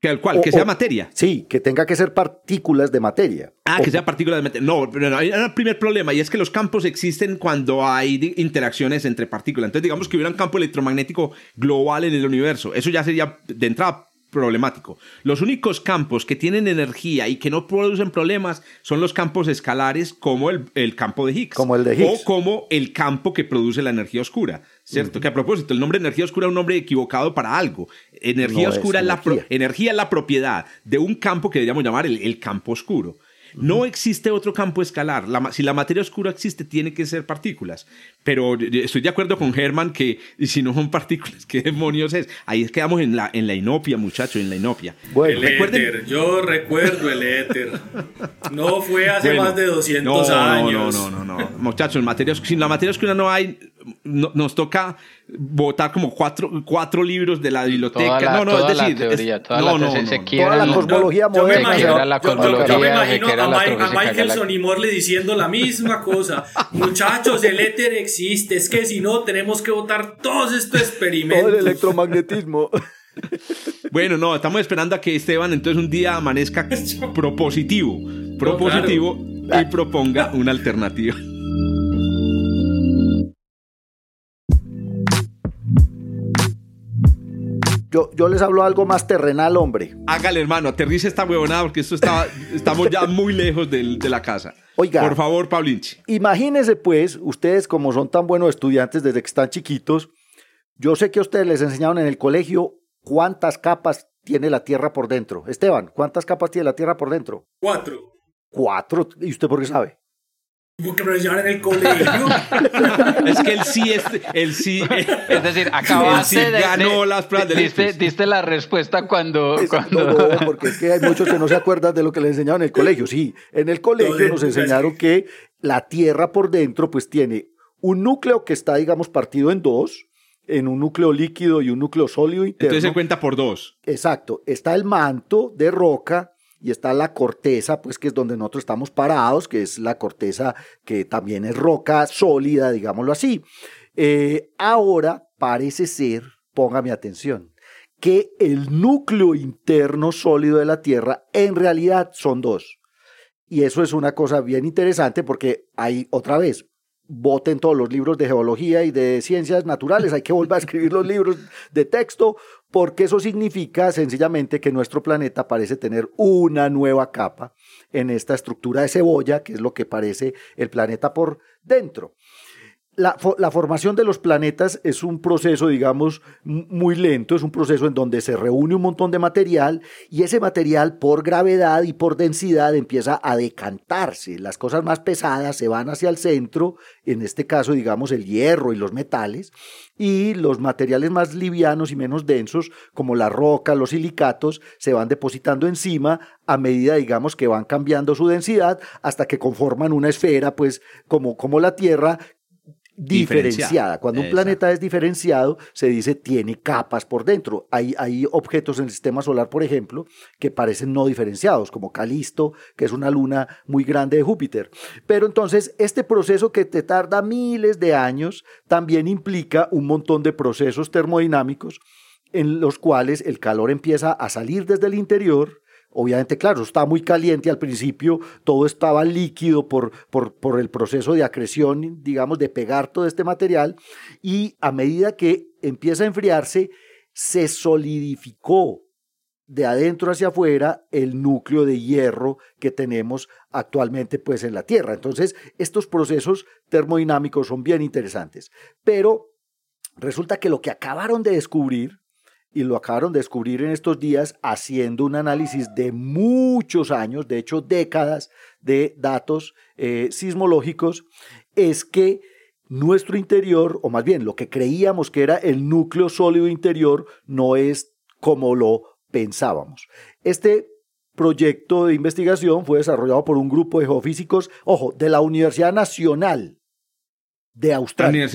¿Que al cual? ¿Que sea materia? Sí, que tenga que ser partículas de materia. Ah, que sea partículas de materia. No, pero hay un primer problema y es que los campos existen cuando hay interacciones entre partículas. Entonces, digamos que hubiera un campo electromagnético global en el universo. Eso ya sería de entrada problemático. Los únicos campos que tienen energía y que no producen problemas son los campos escalares como el, el campo de Higgs. Como el de Higgs. O como el campo que produce la energía oscura. ¿Cierto? Que a propósito, el nombre energía oscura es un nombre equivocado para algo. Energía oscura es, la energía. la propiedad de un campo que deberíamos llamar el campo oscuro. No existe otro campo escalar. si la materia oscura existe, tiene que ser partículas. Pero estoy de acuerdo con Herman que si no son partículas, ¿qué demonios es? Ahí quedamos en la, en la inopia, muchachos, en la inopia. el éter, yo recuerdo el éter. No fue hace más de 200 años. No, no, no, no, Muchachos, materia, sin la materia oscura no hay, nos toca votar como cuatro, cuatro libros de la biblioteca. no, no, es decir, la teoría, toda no, la, no, se, toda la cosmología moderna. Yo, me imagino a, Michaelson y Morley diciendo la misma cosa. Muchachos, el éter existe, es que si no tenemos que votar todos estos experimentos. Todo el electromagnetismo. Bueno, no, estamos esperando a que Esteban entonces un día amanezca propositivo, propositivo y proponga una alternativa. Yo, yo les hablo algo más terrenal, hombre. Hágale, hermano, aterrice esta huevonada porque esto está, estamos ya muy lejos de, de la casa. Oiga. Por favor, Paulinchi. Imagínense, pues, ustedes como son tan buenos estudiantes desde que están chiquitos, yo sé que a ustedes les enseñaron en el colegio cuántas capas tiene la Tierra por dentro. Esteban, ¿cuántas capas tiene la Tierra por dentro? Cuatro. Cuatro. ¿Y usted por qué sabe? Porque me lo enseñaron en el colegio. es que él sí es. Él sí. Es decir, acabaste sí ganó las pruebas diste, diste, la respuesta cuando. cuando... No, porque es que hay muchos que no se acuerdan de lo que les enseñaron en el colegio. Sí, en el colegio nos enseñaron que la Tierra por dentro, pues tiene un núcleo que está, digamos, partido en dos en un núcleo líquido y un núcleo sólido interno. Entonces se cuenta por dos. Exacto. Está el manto de roca y está la corteza, pues que es donde nosotros estamos parados, que es la corteza que también es roca sólida, digámoslo así. Eh, ahora parece ser, póngame atención, que el núcleo interno sólido de la Tierra en realidad son dos. Y eso es una cosa bien interesante porque hay otra vez voten todos los libros de geología y de ciencias naturales, hay que volver a escribir los libros de texto, porque eso significa sencillamente que nuestro planeta parece tener una nueva capa en esta estructura de cebolla, que es lo que parece el planeta por dentro la, formación de los planetas es un proceso, digamos, muy lento, es un proceso en donde se reúne un montón de material y ese material por gravedad y por densidad empieza a decantarse. Las cosas más pesadas se van hacia el centro, en este caso, digamos, el hierro y los metales, y los materiales más livianos y menos densos, como la roca, los silicatos, se van depositando encima a medida, digamos, que van cambiando su densidad hasta que conforman una esfera, pues, como, como la Tierra, diferenciada. Cuando un planeta es diferenciado, se dice tiene capas por dentro. Hay, hay objetos en el sistema solar, por ejemplo, que parecen no diferenciados, como Calisto, que es una luna muy grande de Júpiter. Pero entonces, este proceso que te tarda miles de años también implica un montón de procesos termodinámicos en los cuales el calor empieza a salir desde el interior Obviamente, claro, está muy caliente al principio, todo estaba líquido por, por, por, el proceso de acreción, digamos, de pegar todo este material, y a medida que empieza a enfriarse, se solidificó de adentro hacia afuera el núcleo de hierro que tenemos actualmente pues en la Tierra. Entonces, estos procesos termodinámicos son bien interesantes, pero resulta que lo que acabaron de descubrir y lo acabaron de descubrir en estos días haciendo un análisis de muchos años, de hecho décadas de datos eh, sismológicos, es que nuestro interior, o más bien lo que creíamos que era el núcleo sólido interior, no es como lo pensábamos. Este proyecto de investigación fue desarrollado por un grupo de geofísicos, ojo, de la Universidad Nacional de Australia.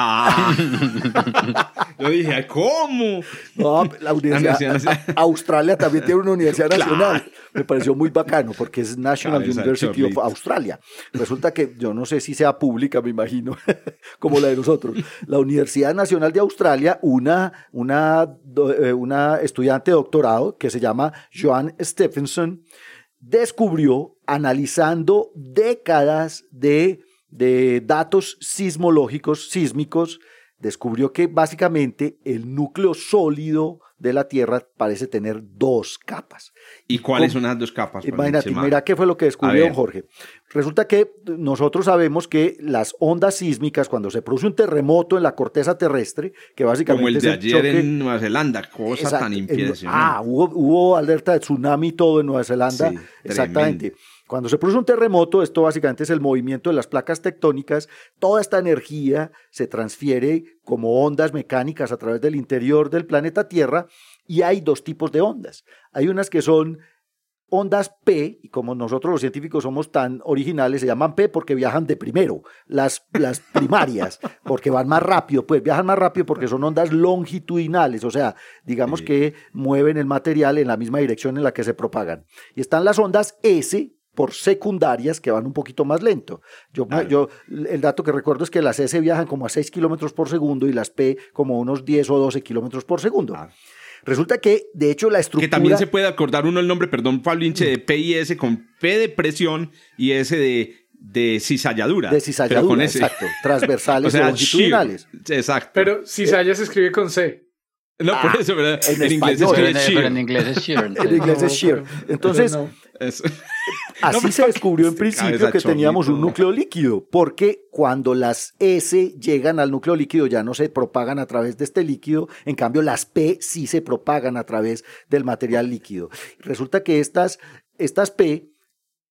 Ah. Yo dije, ¿cómo? No, la universidad, Australia también tiene una universidad nacional. Me pareció muy bacano porque es National University of Australia. Resulta que yo no sé si sea pública, me imagino, como la de nosotros. La Universidad Nacional de Australia, una, una, eh, una estudiante de doctorado que se llama Joan Stephenson, descubrió, analizando décadas de de datos sismológicos, sísmicos, descubrió que básicamente el núcleo sólido de la Tierra parece tener dos capas. ¿Y cuáles son las dos capas? Imagínate, mira qué fue lo que descubrió Jorge. Resulta que nosotros sabemos que las ondas sísmicas, cuando se produce un terremoto en la corteza terrestre, que básicamente... Como el de ayer en Nueva Zelanda, cosa tan impresionante. Ah, hubo, hubo, alerta de tsunami y todo en Nueva Zelanda. exactamente. Cuando se produce un terremoto, esto básicamente es el movimiento de las placas tectónicas, toda esta energía se transfiere como ondas mecánicas a través del interior del planeta Tierra y hay dos tipos de ondas. Hay unas que son ondas P, y como nosotros los científicos somos tan originales, se llaman P porque viajan de primero, las, las primarias, porque van más rápido, pues viajan más rápido porque son ondas longitudinales, o sea, digamos que mueven el material en la misma dirección en la que se propagan. Y están las ondas S, por secundarias que van un poquito más lento. Yo, yo, el dato que recuerdo es que las S viajan como a 6 kilómetros por segundo y las P como unos 10 o 12 kilómetros por segundo. Resulta que, de hecho, la estructura... Que también se puede acordar uno el nombre, perdón, Pablo Inche, de P y S con P de presión y S de, de cizalladura. De cizalladura, exacto. Transversales o longitudinales. exacto. Pero cizalla se escribe con C. No, por ah, eso, ¿verdad? En, inglés, es en, inglés es shear. en inglés es shear. Entonces, así se descubrió en principio que teníamos un núcleo líquido, porque cuando las S llegan al núcleo líquido ya no se propagan a través de este líquido, en cambio las P sí se propagan a través del material líquido. Resulta que estas, estas P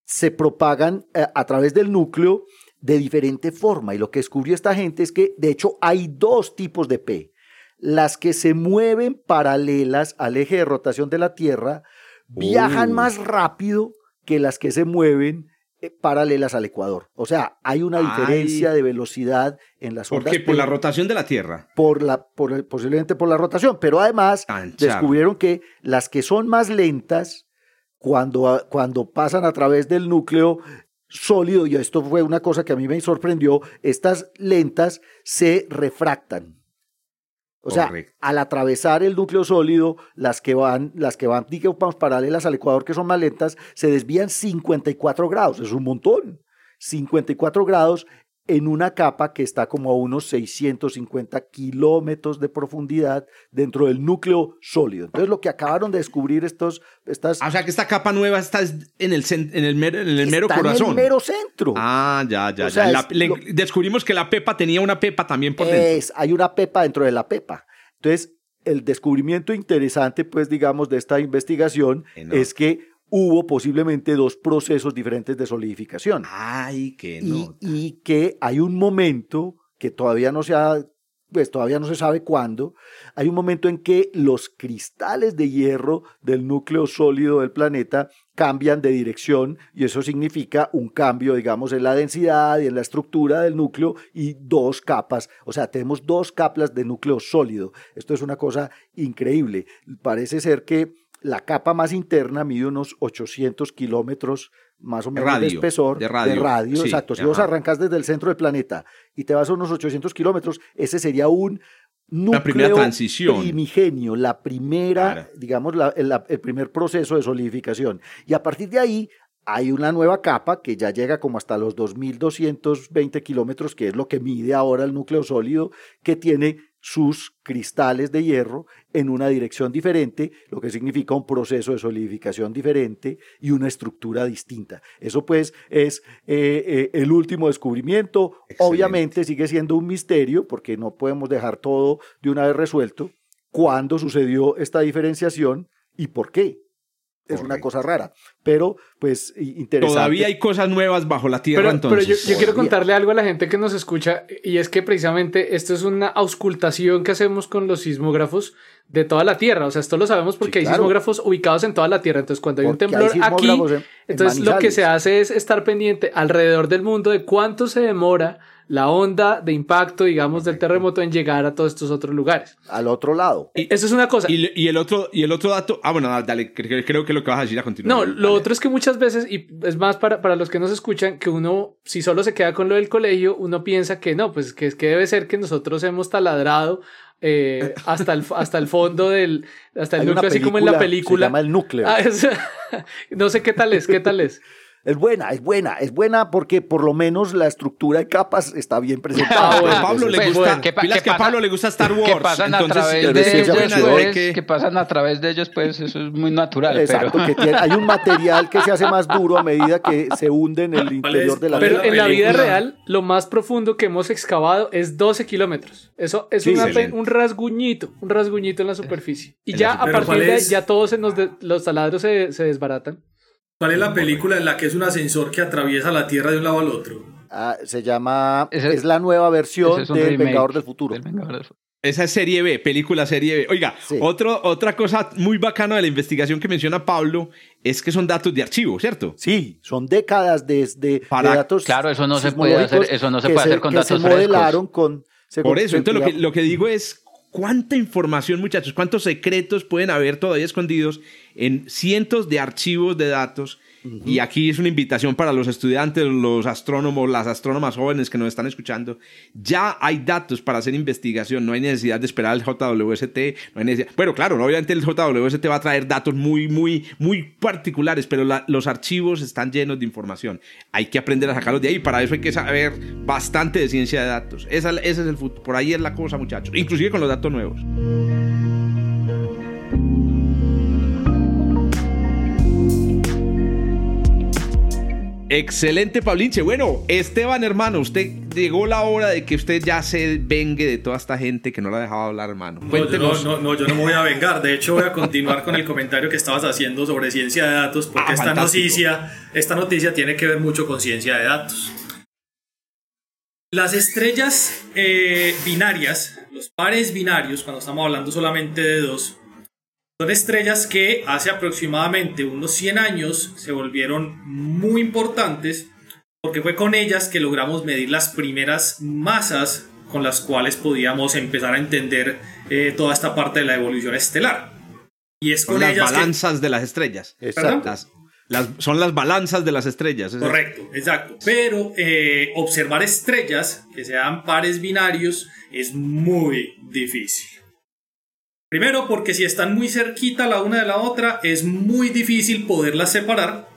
se propagan eh, a través del núcleo de diferente forma. Y lo que descubrió esta gente es que, de hecho, hay dos tipos de P. Las que se mueven paralelas al eje de rotación de la Tierra viajan más rápido que las que se mueven eh, paralelas al Ecuador. O sea, hay una diferencia de velocidad en las ondas. ¿Por qué? ¿Por la rotación de la Tierra? Por la, por posiblemente por la rotación, pero además descubrieron que las que son más lentas, cuando, cuando pasan a través del núcleo sólido, y esto fue una cosa que a mí me sorprendió, estas lentas se refractan. O sea, al atravesar el núcleo sólido, las que van, las que van, digamos, paralelas al Ecuador, que son más lentas, se desvían 54 grados. Es un montón. 54 grados en una capa que está como a unos 650 kilómetros de profundidad dentro del núcleo sólido. Entonces, lo que acabaron de descubrir estos... Estas, o sea, que esta capa nueva está en el, en el, mero, en el mero corazón. en el mero centro. Ah, ya, ya, ya. descubrimos que la pepa tenía una pepa también por dentro. hay una pepa dentro de la pepa. Entonces, el descubrimiento interesante, pues, digamos, de esta investigación es que hubo posiblemente dos procesos diferentes de solidificación. Ay, qué y, y que hay un momento que todavía no se ha pues todavía no se sabe cuándo, hay un momento en que los cristales de hierro del núcleo sólido del planeta cambian de dirección y eso significa un cambio, digamos, en la densidad y en la estructura del núcleo y dos capas, o sea, tenemos dos capas de núcleo sólido. Esto es una cosa increíble. Parece ser que la capa más interna mide unos 800 kilómetros más o menos de espesor de radio, exacto. Si vos arrancas desde el centro del planeta y te vas a unos 800 kilómetros, ese sería un núcleo primera transición. primigenio, la primera, digamos, el primer proceso de solidificación. Y a partir de ahí hay una nueva capa que ya llega como hasta los 2.220 kilómetros, que es lo que mide ahora el núcleo sólido, que tiene sus cristales de hierro en una dirección diferente, lo que significa un proceso de solidificación diferente y una estructura distinta. Eso pues es eh, eh, el último descubrimiento. Obviamente sigue siendo un misterio porque no podemos dejar todo de una vez resuelto. ¿Cuándo sucedió esta diferenciación y por qué? Es una cosa rara, pero pues interesante. Todavía hay cosas nuevas bajo la tierra pero, entonces. Pero yo, quiero contarle algo a la gente que nos escucha y es que precisamente esto es una auscultación que hacemos con los sismógrafos de toda la tierra, o sea, esto lo sabemos porque hay sismógrafos ubicados en toda la tierra, entonces cuando hay un temblor aquí, entonces lo que se hace es estar pendiente alrededor del mundo de cuánto se demora la onda de impacto, digamos, del terremoto en llegar a todos estos otros lugares. Al otro lado. Y, Eso es una cosa. Y, el otro, y el otro dato, ah, bueno, dale, creo, que lo que vas a decir a continuación. No, lo otro es que muchas veces, y es más para, para los que nos escuchan, que uno, si solo se queda con lo del colegio, uno piensa que no, pues que es que debe ser que nosotros hemos taladrado eh, hasta, el, hasta el fondo del, hasta el núcleo, así como en la película. Se llama el núcleo. Ah, no sé qué tal es, qué tal es. Es buena, es buena, es buena porque por lo menos la estructura de capas está bien presentada. a Pablo le gusta, que, a Pablo le gusta Star Wars. Que pasan a través de ellos, pues, que... pasan a través de ellos, pues eso es muy natural. Exacto, que hay un material que se hace más duro a medida que se hunde en el interior de la Pero en la vida real, lo más profundo que hemos excavado es 12 kilómetros. Eso es un rasguñito, un rasguñito en la superficie. Y ya a partir de ahí, ya todos los taladros se, se desbaratan. ¿Cuál es la película en la que es un ascensor que atraviesa la Tierra de un lado al otro? Ah, se llama. Es, la nueva versión del Vengador del Futuro. Esa es serie B, película serie B. Oiga, otra cosa muy bacana de la investigación que menciona Pablo es que son datos de archivo, ¿cierto? Sí, son décadas de, de, datos. Claro, eso no se puede hacer, eso no se puede hacer con datos se modelaron con. Por eso, entonces lo que, lo que digo es cuánta información, muchachos, cuántos secretos pueden haber todavía escondidos en cientos de archivos de datos y aquí es una invitación para los estudiantes, los astrónomos, las astrónomas jóvenes que nos están escuchando. Ya hay datos para hacer investigación, no hay necesidad de esperar el JWST, no hay necesidad... Bueno, claro, obviamente el JWST va a traer datos muy, muy, muy particulares, pero los archivos están llenos de información. Hay que aprender a sacarlos de ahí, para eso hay que saber bastante de ciencia de datos. Esa, ese es el futuro, por ahí es la cosa, muchachos, inclusive con los datos nuevos. Excelente, Pablinche. Bueno, Esteban, hermano, usted llegó la hora de que usted ya se vengue de toda esta gente que no la ha dejado hablar, hermano. No, no, no, yo no me voy a vengar. De hecho, voy a continuar con el comentario que estabas haciendo sobre ciencia de datos, porque ah, esta noticia, esta noticia tiene que ver mucho con ciencia de datos. Las estrellas eh, binarias, los pares binarios, cuando estamos hablando solamente de dos, son estrellas que hace aproximadamente unos 100 años se volvieron muy importantes porque fue con ellas que logramos medir las primeras masas con las cuales podíamos empezar a entender eh, toda esta parte de la evolución estelar. Y es con son las balanzas de las estrellas. Exacto. son las balanzas de las estrellas. Correcto, exacto. Pero eh, observar estrellas que sean pares binarios es muy difícil. Primero porque si están muy cerquita la una de la otra es muy difícil poderlas separar.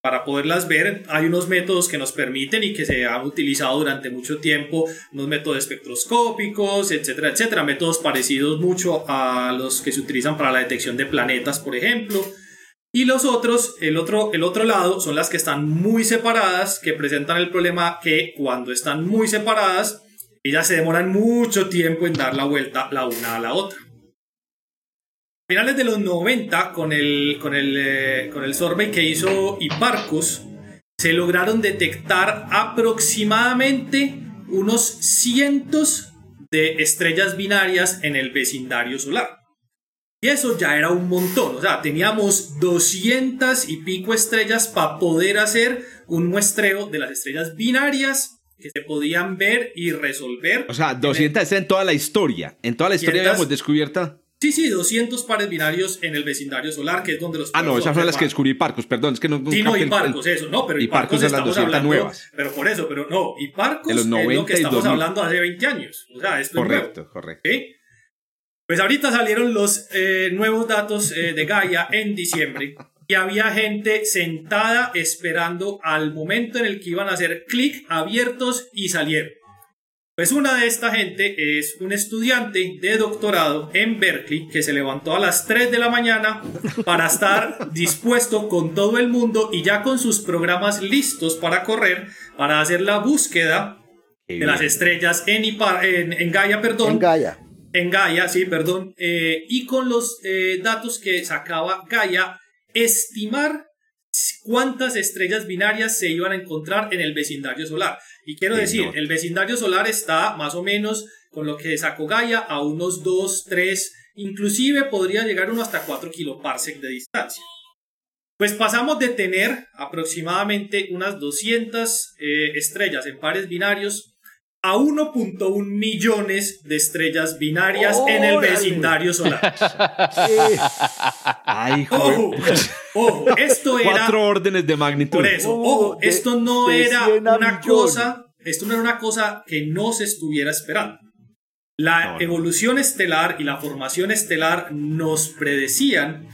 Para poderlas ver hay unos métodos que nos permiten y que se han utilizado durante mucho tiempo, unos métodos espectroscópicos, etcétera, etcétera, métodos parecidos mucho a los que se utilizan para la detección de planetas, por ejemplo. Y los otros, el otro, el otro lado, son las que están muy separadas, que presentan el problema que cuando están muy separadas, ellas se demoran mucho tiempo en dar la vuelta la una a la otra finales de los 90, con el, con el, eh, con el survey que hizo Hipparcos, se lograron detectar aproximadamente unos cientos de estrellas binarias en el vecindario solar. Y eso ya era un montón, o sea, teníamos 200 y pico estrellas para poder hacer un muestreo de las estrellas binarias que se podían ver y resolver. O sea, 200 en, en toda la historia. En toda la historia habíamos descubierto Sí, sí, 200 pares binarios en el vecindario solar, que es donde los... Ah, no, esas son las que descubrí Parcos, perdón, es que no... Sí, no, y Parcos, eso, no, pero y Parcos es las 200 nuevas. Pero por eso, pero no, y Parcos es lo que estamos hablando hace 20 años, o sea, esto correcto, es Correcto, Pues ahorita salieron los eh, nuevos datos eh, de Gaia en diciembre y había gente sentada esperando al momento en el que iban a hacer clic abiertos y salieron. Pues una de esta gente es un estudiante de doctorado en Berkeley que se levantó a las 3 de la mañana para estar dispuesto con todo el mundo y ya con sus programas listos para correr, para hacer la búsqueda de las estrellas en, en, Gaia, perdón. En Gaia. En Gaia, sí, perdón. Eh, y con los eh, datos que sacaba Gaia, estimar cuántas estrellas binarias se iban a encontrar en el vecindario solar. Y quiero decir, el vecindario solar está más o menos con lo que sacó Gaia a unos 2, 3, inclusive podría llegar uno hasta 4 kiloparsec de distancia. Pues pasamos de tener aproximadamente unas 200 eh, estrellas en pares binarios a 1.1 millones de estrellas binarias en el vecindario solar. Ay, ojo, ojo, esto era. Cuatro órdenes de magnitud. Por eso, ojo, esto no era una cosa. Esto no era una cosa que no se estuviera esperando. La evolución estelar y la formación estelar nos predecían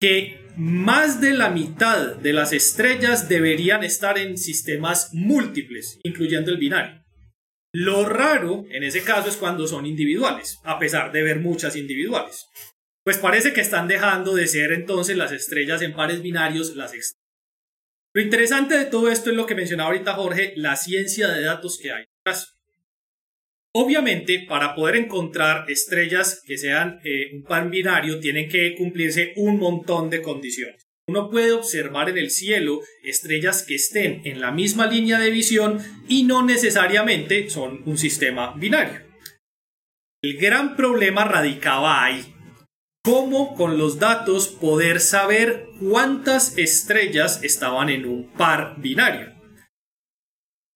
que más de la mitad de las estrellas deberían estar en sistemas múltiples, incluyendo el binario. Lo raro en ese caso es cuando son individuales, a pesar de ver muchas individuales. Pues parece que están dejando de ser entonces las estrellas en pares binarios las estrellas. Lo interesante de todo esto es lo que mencionaba ahorita Jorge, la ciencia de datos que hay detrás. Obviamente, para poder encontrar estrellas que sean eh, un par binario, tienen que cumplirse un montón de condiciones. Uno puede observar en el cielo estrellas que estén en la misma línea de visión y no necesariamente son un sistema binario. El gran problema radicaba ahí. ¿Cómo con los datos poder saber cuántas estrellas estaban en un par binario?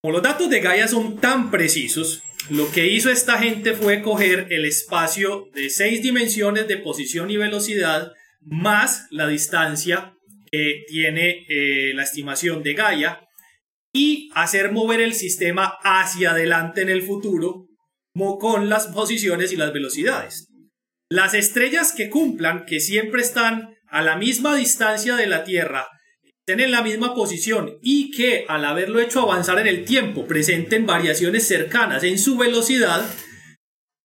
Como los datos de Gaia son tan precisos, lo que hizo esta gente fue coger el espacio de seis dimensiones de posición y velocidad más la distancia que tiene eh, la estimación de Gaia y hacer mover el sistema hacia adelante en el futuro con las posiciones y las velocidades. Las estrellas que cumplan, que siempre están a la misma distancia de la Tierra, estén en la misma posición y que al haberlo hecho avanzar en el tiempo presenten variaciones cercanas en su velocidad,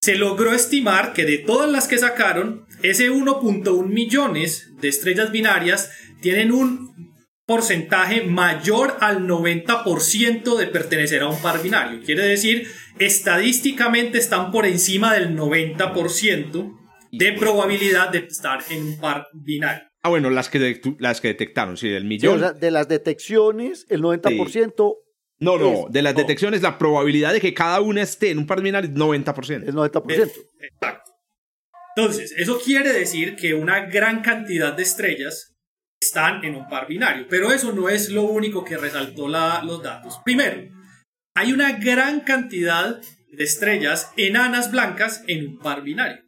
se logró estimar que de todas las que sacaron, ese 1.1 millones de estrellas binarias tienen un porcentaje mayor al 90% de pertenecer a un par binario. Quiere decir, estadísticamente están por encima del 90% de probabilidad de estar en un par binario. Ah, bueno, las que, las que detectaron, sí, del millón. de las detecciones, el 90% No, no, de las detecciones la probabilidad de que cada una esté en un par binario es 90%. Es 90%. exacto. Entonces, eso quiere decir que una gran cantidad de estrellas están en un par binario, pero eso no es lo único que resaltó los datos. Primero, hay una gran cantidad de estrellas enanas blancas en un par binario,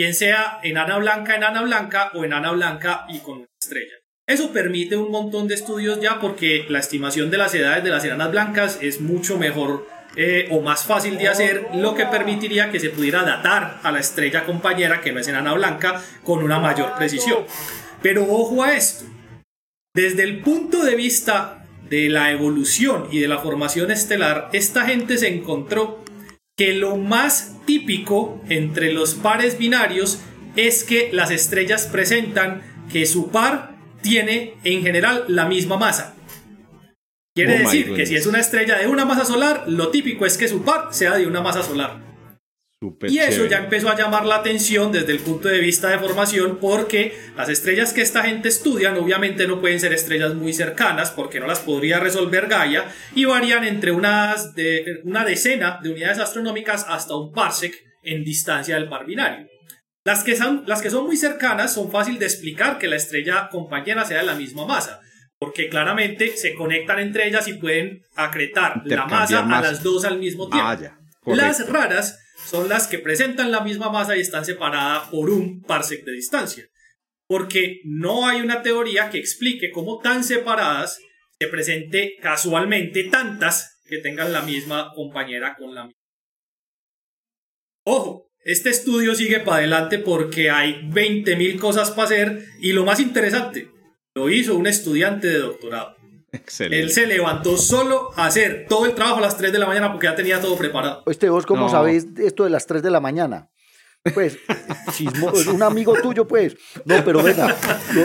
bien sea enana blanca, enana blanca o enana blanca y con una estrella. Eso permite un montón de estudios ya porque la estimación de las edades de las enanas blancas es mucho mejor eh, o más fácil de hacer, lo que permitiría que se pudiera datar a la estrella compañera que no es enana blanca con una mayor precisión. Pero ojo a esto, desde el punto de vista de la evolución y de la formación estelar, esta gente se encontró que lo más típico entre los pares binarios es que las estrellas presentan que su par tiene en general la misma masa. Quiere oh decir que si es una estrella de una masa solar, lo típico es que su par sea de una masa solar. Y eso ya empezó a llamar la atención desde el punto de vista de formación porque las estrellas que esta gente estudian obviamente no pueden ser estrellas muy cercanas porque no las podría resolver Gaia y varían entre unas de, una decena de unidades astronómicas hasta un parsec en distancia del par binario. Las que, son, las que son muy cercanas son fácil de explicar que la estrella compañera sea de la misma masa, porque claramente se conectan entre ellas y pueden acretar la masa a las dos al mismo ah, tiempo. las raras son las que presentan la misma masa y están separadas por un parsec de distancia, porque no hay una teoría que explique cómo tan separadas se presente casualmente tantas que tengan la misma compañera con la misma. Ojo, este estudio sigue para adelante porque hay 20.000 cosas para hacer y lo más interesante, lo hizo un estudiante de doctorado. Excelente. Él se levantó solo a hacer todo el trabajo a las 3 de la mañana porque ya tenía todo preparado. Este, vos cómo sabéis esto de las 3 de la mañana? Pues, chismo, un amigo tuyo, pues. No, pero venga,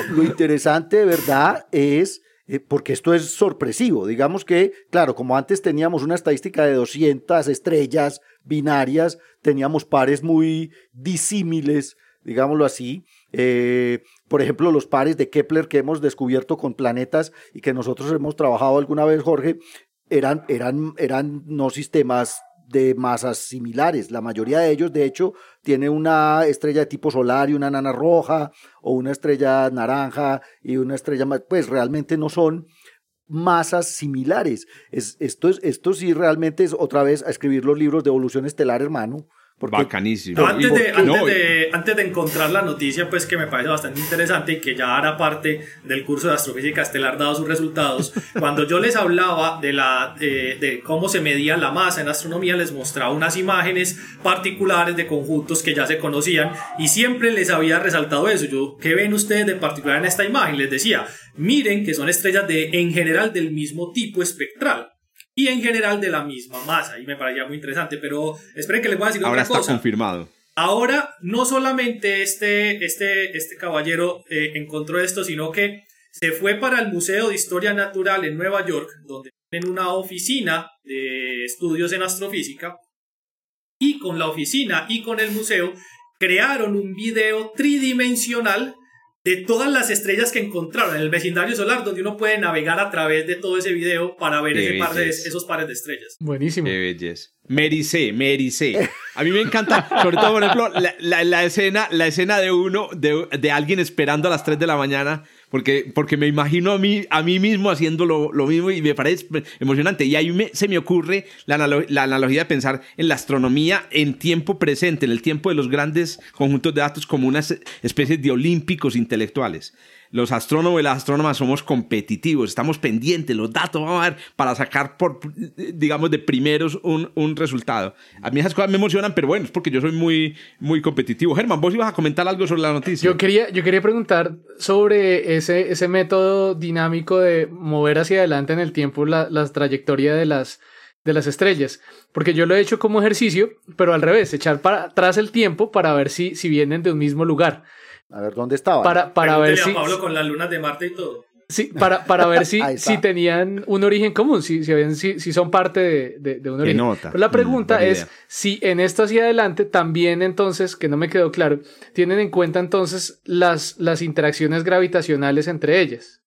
lo, interesante de verdad es eh, porque esto es sorpresivo. Digamos que, claro, como antes teníamos una estadística de 200 estrellas binarias, teníamos pares muy disímiles, digámoslo así. Eh, por ejemplo, los pares de Kepler que hemos descubierto con planetas y que nosotros hemos trabajado alguna vez, Jorge, eran, eran, eran no sistemas de masas similares. La mayoría de ellos, de hecho, tiene una estrella de tipo solar y una nana roja, o una estrella naranja y una estrella, pues realmente no son masas similares. Es, esto, es, esto sí realmente es otra vez a escribir los libros de evolución estelar, hermano. Bacanísimo. antes, de, antes, de, antes, de, encontrar la noticia, pues que me parece bastante interesante y que ya hará parte del curso de astrofísica estelar dado sus resultados, cuando yo les hablaba de, la, de cómo se medía la masa en astronomía, les mostraba unas imágenes particulares de conjuntos que ya se conocían y siempre les había resaltado eso. Yo, ¿qué ven ustedes de particular en esta imagen? Les decía, miren que son estrellas de, en general del mismo tipo espectral y en general de la misma masa. Y me parecía muy interesante, pero esperen que les voy a decir Ahora otra está confirmado. Ahora, no solamente este, este, este caballero eh, encontró esto, sino que se fue para el Museo de Historia Natural en Nueva York, donde tienen una oficina de estudios en astrofísica, y con la oficina y con el museo crearon un video tridimensional de todas las estrellas que encontraron en el vecindario solar, donde uno puede navegar a través de todo ese video para ver ese par de, esos pares de estrellas. Buenísimo. Qué belleza. Mericé, Mericé. A mí me encanta, sobre todo, por ejemplo, la, escena, la escena de uno, de, de, alguien esperando a las 3 de la mañana porque, porque me imagino a mí, a mí mismo haciendo lo, mismo y me parece emocionante. Y ahí me, se me ocurre la, la, analogía de pensar en la astronomía en tiempo presente, en el tiempo de los grandes conjuntos de datos como una especie de olímpicos intelectuales los astrónomos y las astrónomas somos competitivos, estamos pendientes, los datos vamos a ver para sacar, por, digamos, de primeros un, un, resultado. A mí esas cosas me emocionan, pero bueno, es porque yo soy muy, muy competitivo. Germán, vos ibas a comentar algo sobre la noticia. Yo quería, yo quería preguntar sobre ese, ese método dinámico de mover hacia adelante en el tiempo la, la trayectoria de las, de las estrellas. Porque yo lo he hecho como ejercicio, pero al revés, echar para atrás el tiempo para ver si, si vienen de un mismo lugar. A ver dónde estaba. Para, para ver si. Pablo con las lunas de Marte y todo. Sí, para, para ver si, si tenían un origen común, si, si, si, son parte de, de, un origen. Nota. Pero la pregunta es si en esto hacia adelante también entonces, que no me quedó claro, tienen en cuenta entonces las, las interacciones gravitacionales entre ellas.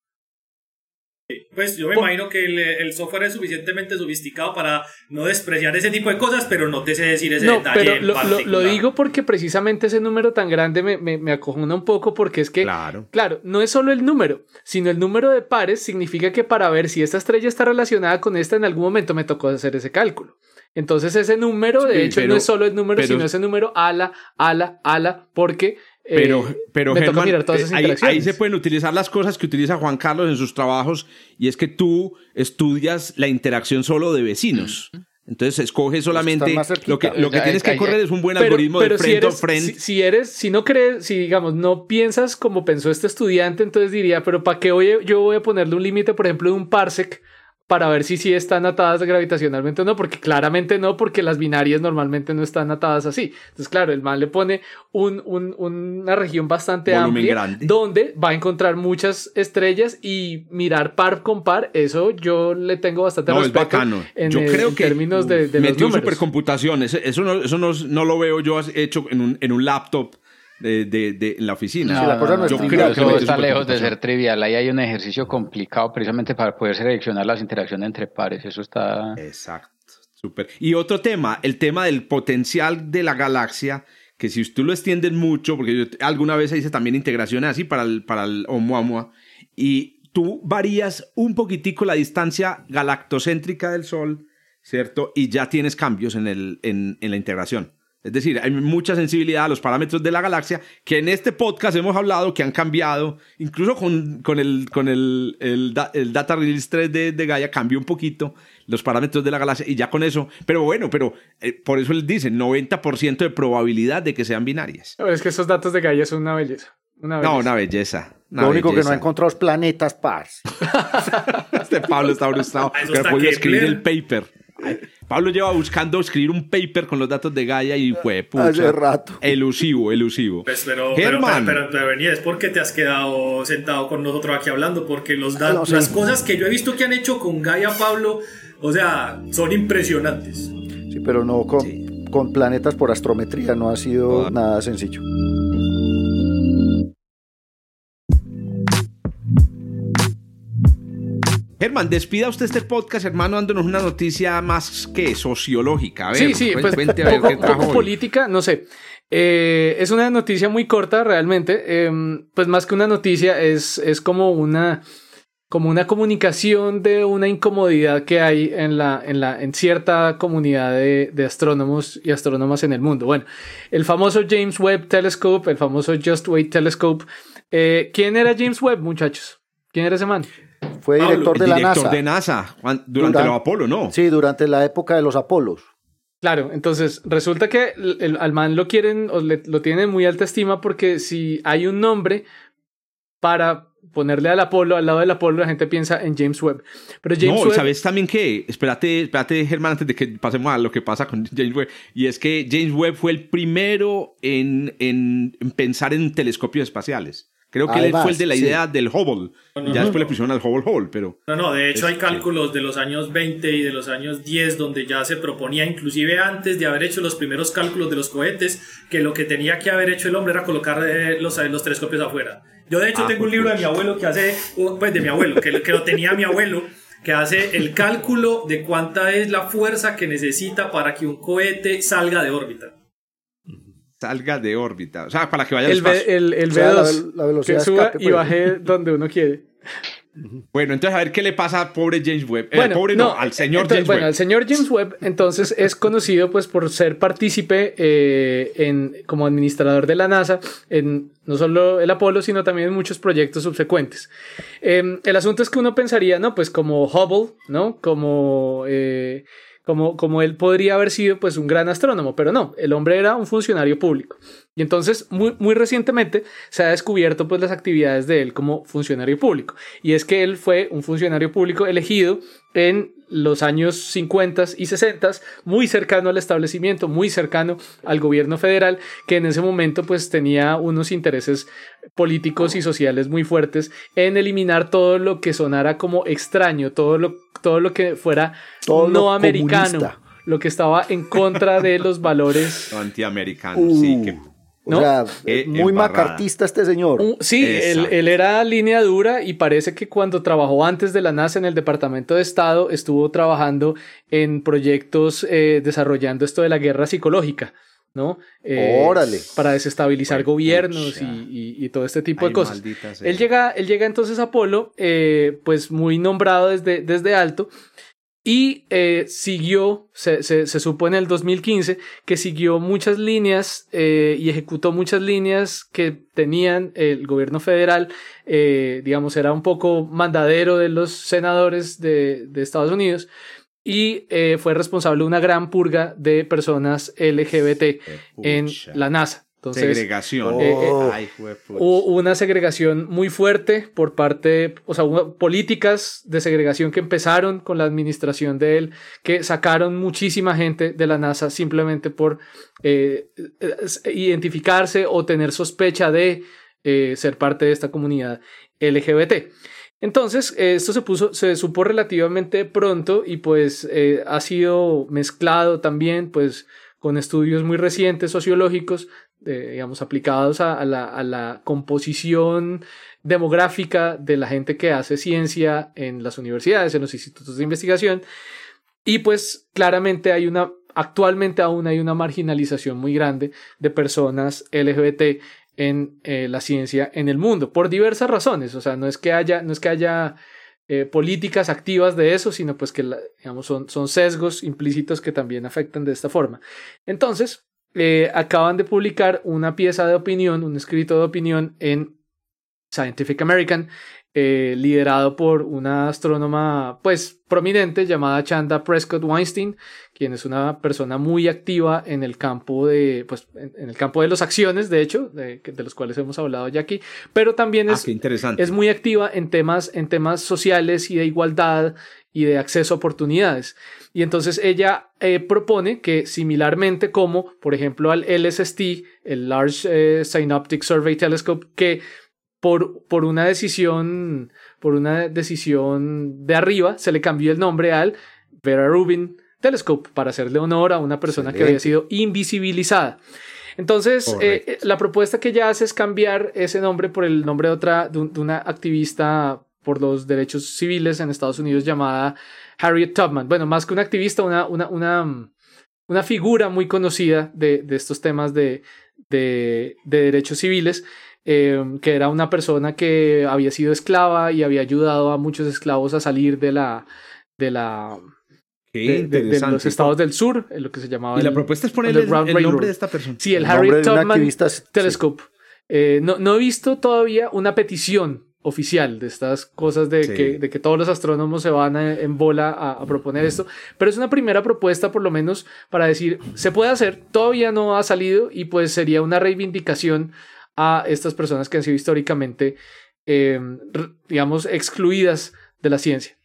Pues yo me imagino que el, software es suficientemente sofisticado para no despreciar ese tipo de cosas, pero no te sé decir ese no, detalle. Pero lo, digo porque precisamente ese número tan grande me, me, me, acojona un poco porque es que, claro. claro, no es solo el número, sino el número de pares significa que para ver si esta estrella está relacionada con esta en algún momento me tocó hacer ese cálculo. Entonces ese número, de hecho, no es solo el número, sino ese número ala, ala, ala, porque pero, eh, pero eh, ahí, se pueden utilizar las cosas que utiliza Juan Carlos en sus trabajos y es que tú estudias la interacción solo de vecinos. Entonces escoge solamente lo que, lo que tienes que correr es un buen algoritmo de frente si Si, eres, si no crees, si digamos, no piensas como pensó este estudiante, entonces diría, pero ¿para qué yo voy a ponerle un límite, por ejemplo, de un parsec para ver si sí están atadas gravitacionalmente o no, porque claramente no, porque las binarias normalmente no están atadas así. Entonces, claro, el mal le pone un, un, una región bastante amplia donde va a encontrar muchas estrellas y mirar par con par, eso yo le tengo bastante no, respeto. Es bacano. En, yo creo que términos de, de metió supercomputación, eso, no, eso no, no, lo veo yo hecho en un, en un laptop de, de, la oficina. la cosa no yo creo que está lejos de ser trivial. Ahí hay un ejercicio complicado precisamente para poder seleccionar las interacciones entre pares. Eso está. Exacto. Súper. Y otro tema, el tema del potencial de la galaxia, que si tú lo extiendes mucho, porque yo alguna vez hice también integraciones así para el, para el Oumuamua, y tú varías un poquitico la distancia galactocéntrica del Sol, ¿cierto? Y ya tienes cambios en, el, en, en la integración. Es decir, hay mucha sensibilidad a los parámetros de la galaxia que en este podcast hemos hablado que han cambiado, incluso con, con el, con el, el, Data Release 3 de, de, Gaia cambió un poquito los parámetros de la galaxia y ya con eso, pero bueno, pero eh, por eso él dice 90% de probabilidad de que sean binarias. es que esos datos de Gaia son una belleza. Una No, una belleza. Lo único que no ha encontrado es planetas pars. este Pablo está frustrado. que no podía escribir el paper. Pablo lleva buscando escribir un paper con los datos de Gaia y fue pucha, Hace rato. Elusivo, elusivo. Pues, pero, pero, pero, pero, es porque te has quedado sentado con nosotros aquí hablando, porque los datos, las cosas que yo he visto que han hecho con Gaia, Pablo, o sea, son impresionantes. Sí, pero no con, con planetas por astrometría, no ha sido ah. nada sencillo. Germán, despida usted este podcast, hermano, dándonos una noticia más que sociológica. A ver, sí, sí, pues poco, política, no sé. Eh, es una noticia muy corta realmente. Em, pues más que una noticia, es, es como una como una comunicación de una incomodidad que hay en, la, en, la, en cierta comunidad de, de, astrónomos y astrónomas en el mundo. Bueno, el famoso James Webb Telescope, el famoso Just Wait Telescope. Eh, ¿Quién era James Webb, muchachos? ¿Quién era ese man? Fue director de la director de NASA durante, los Apolo, ¿no? Sí, durante la época de los Apolos. Claro, entonces resulta que el, al man lo quieren o lo tienen muy alta estima porque si hay un nombre para ponerle al Apolo, al lado del Apolo, la gente piensa en James Webb. Pero James no, ¿sabes también qué? Espérate, espérate, Germán, antes de que pasemos a lo que pasa con James Webb. Y es que James Webb fue el primero en, en pensar en telescopios espaciales. Creo que él fue el de la idea del Hubble. ya después le pusieron al Hubble Hubble, pero... No, no, de hecho hay cálculos de los años 20 y de los años 10 donde ya se proponía, inclusive antes de haber hecho los primeros cálculos de los cohetes, que lo que tenía que haber hecho el hombre era colocar eh, los, los telescopios afuera. Yo de hecho ah, tengo un libro de mi abuelo que hace, pues de mi abuelo, que, que lo tenía mi abuelo, que hace el cálculo de cuánta es la fuerza que necesita para que un cohete salga de órbita salga de órbita. O sea, para que vaya el, el, el B2, la, velocidad que suba y baje donde uno quiere. Bueno, entonces a ver qué le pasa al pobre James Webb. Eh, bueno, pobre no, al señor James bueno, Webb. el señor James Webb entonces es conocido pues por ser partícipe eh, en, como administrador de la NASA en no solo el Apolo, sino también en muchos proyectos subsecuentes. Em, el asunto es que uno pensaría, ¿no? Pues como Hubble, ¿no? Como... Como, como él podría haber sido pues un gran astrónomo, pero no, el hombre era un funcionario público. Y entonces, muy, muy recientemente se ha descubierto pues las actividades de él como funcionario público. Y es que él fue un funcionario público elegido en los años 50 y 60, muy cercano al establecimiento, muy cercano al gobierno federal, que en ese momento pues tenía unos intereses políticos y sociales muy fuertes en eliminar todo lo que sonara como extraño, todo lo, todo lo que fuera no americano, lo que estaba en contra de los valores antiamericanos, sí, que O sea, eh, muy macartista este señor. sí, él, era línea dura y parece que cuando trabajó antes de la NASA en el Departamento de Estado estuvo trabajando en proyectos eh, desarrollando esto de la guerra psicológica. ¿no? Eh, Órale. Para desestabilizar gobiernos y, todo este tipo de cosas. Él llega, él llega entonces a Apolo, pues muy nombrado desde, desde alto, y eh, siguió, se, se, se, supo en el 2015 que siguió muchas líneas eh, y ejecutó muchas líneas que tenían el gobierno federal, eh, digamos, era un poco mandadero de los senadores de, de Estados Unidos y fue responsable de una gran purga de personas LGBT en la NASA segregación. Eh, eh, hubo una segregación muy fuerte por parte, o sea, políticas de segregación que empezaron con la administración de él, que sacaron muchísima gente de la NASA simplemente por eh, identificarse o tener sospecha de ser parte de esta comunidad LGBT. Entonces, esto se puso, se supo relativamente pronto y pues ha sido mezclado también, pues, con estudios muy recientes sociológicos digamos, aplicados a, la, composición demográfica de la gente que hace ciencia en las universidades, en los institutos de investigación. Y pues claramente hay una, actualmente aún hay una marginalización muy grande de personas LGBT en eh, la ciencia en el mundo, por diversas razones. O sea, no es que haya, no es que haya eh, políticas activas de eso, sino pues que, digamos, son, sesgos implícitos que también afectan de esta forma. Entonces, eh, acaban de publicar una pieza de opinión, un escrito de opinión en Scientific American, eh, liderado por una astrónoma pues prominente llamada Chanda Prescott Weinstein, quien es una persona muy activa en el campo de pues en, el campo de las acciones, de hecho, de, los cuales hemos hablado ya aquí, pero también ah, es, es muy activa en temas en temas sociales y de igualdad y de acceso a oportunidades. Y entonces ella eh, propone que similarmente como, por ejemplo, al LST, el Large eh, Synoptic Survey Telescope, que por, por una decisión, por una decisión de arriba, se le cambió el nombre al Vera Rubin Telescope para hacerle honor a una persona que había sido invisibilizada. Entonces, eh, la propuesta que ella hace es cambiar ese nombre por el nombre de otra, de una activista por los derechos civiles en Estados Unidos llamada Harriet Tubman. Bueno, más que una activista, una, una, una, una figura muy conocida de, de estos temas de, de derechos civiles, eh, que era una persona que había sido esclava y había ayudado a muchos esclavos a salir de la... De la de, los estados del sur, en lo que se llamaba. Y la propuesta es poner el, nombre de esta persona. Sí, el, Harriet Tubman Telescope. Eh, no, no he visto todavía una petición oficial de estas cosas de, que, de que todos los astrónomos se van en bola a, proponer esto, pero es una primera propuesta por lo menos para decir, se puede hacer, todavía no ha salido y pues sería una reivindicación a estas personas que han sido históricamente, em, digamos, excluidas de la ciencia.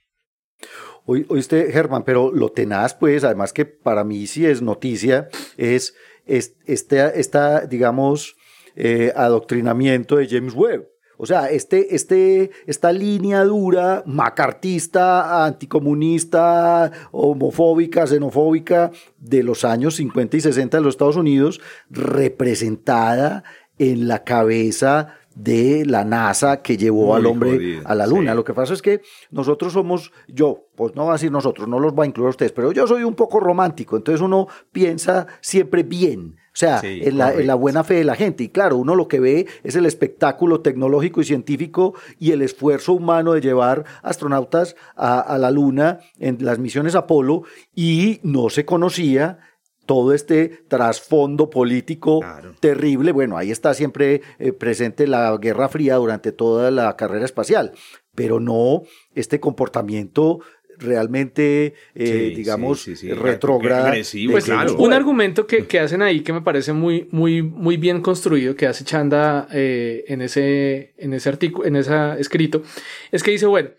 Oíste, Germán, pero lo tenaz, pues, además que para mí sí es noticia, es, este, esta, digamos, eh, adoctrinamiento de James Webb. O sea, este, este, esta línea dura, macartista, anticomunista, homofóbica, xenofóbica de los años 50 y 60 de los Estados Unidos, representada en la cabeza de la NASA que llevó al hombre a la luna. Lo que pasa es que nosotros somos, yo, pues no va a decir nosotros, no los va a incluir a ustedes, pero yo soy un poco romántico, entonces uno piensa siempre bien. O sea, en, la, buena fe de la gente. Y claro, uno lo que ve es el espectáculo tecnológico y científico y el esfuerzo humano de llevar astronautas a, la Luna en las misiones Apolo y no se conocía todo este trasfondo político terrible. Bueno, ahí está siempre eh, presente la Guerra Fría durante toda la carrera espacial, pero no este comportamiento realmente, eh, digamos, retrógrado. Pues, un argumento que, que, hacen ahí que me parece muy, muy, muy bien construido, que hace Chanda eh, en ese, en ese artículo, en ese escrito, es que dice, bueno,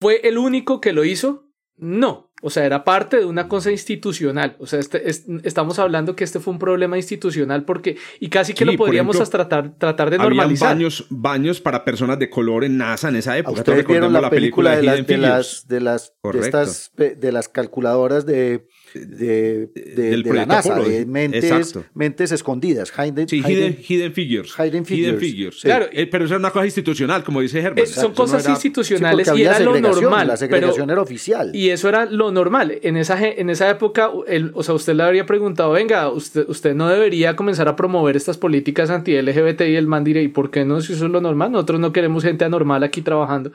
¿fue el único que lo hizo? No, o sea, era parte de una cosa institucional. O sea, este, estamos hablando que este fue un problema institucional porque, y casi que lo podríamos tratar, tratar de normalizar. Baños, baños para personas de color en NASA en esa época. Ustedes vieron la, película, de, las, de, las, de, las, de, estas, de las calculadoras de, de, de, la NASA, de mentes, mentes escondidas. Hidden, sí, hidden, figures. Hidden figures. Claro, eh, pero eso es una cosa institucional, como dice Herbert. son cosas institucionales y era lo normal. La segregación era oficial. Y eso era lo normal. En esa, en esa época, el, o sea, usted le habría preguntado, venga, usted, usted no debería comenzar a promover estas políticas anti-LGBT y el man diré, ¿y por qué no? Si eso es lo normal, nosotros no queremos gente anormal aquí trabajando.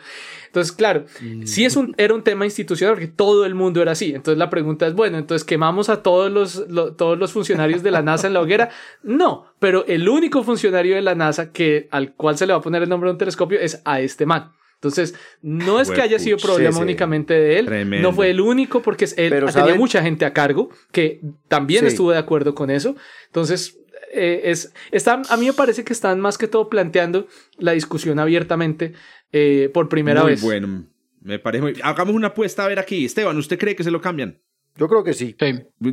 Entonces, claro, mm. sí es un, era un tema institucional porque todo el mundo era así. Entonces la pregunta es, bueno, entonces quemamos a todos los, todos los funcionarios de la NASA en la hoguera. No, pero el único funcionario de la NASA que, al cual se le va a poner el nombre de un telescopio es a este man. Entonces, no es que haya sido problema únicamente de él, no fue el único porque él tenía mucha gente a cargo que también estuvo de acuerdo con eso. Entonces, eh, es, están, a mí me parece que están más que todo planteando la discusión abiertamente eh, por primera vez. Muy bueno, me parece muy... Hagamos una apuesta a ver aquí. Esteban, ¿usted cree que se lo cambian? Yo creo que sí.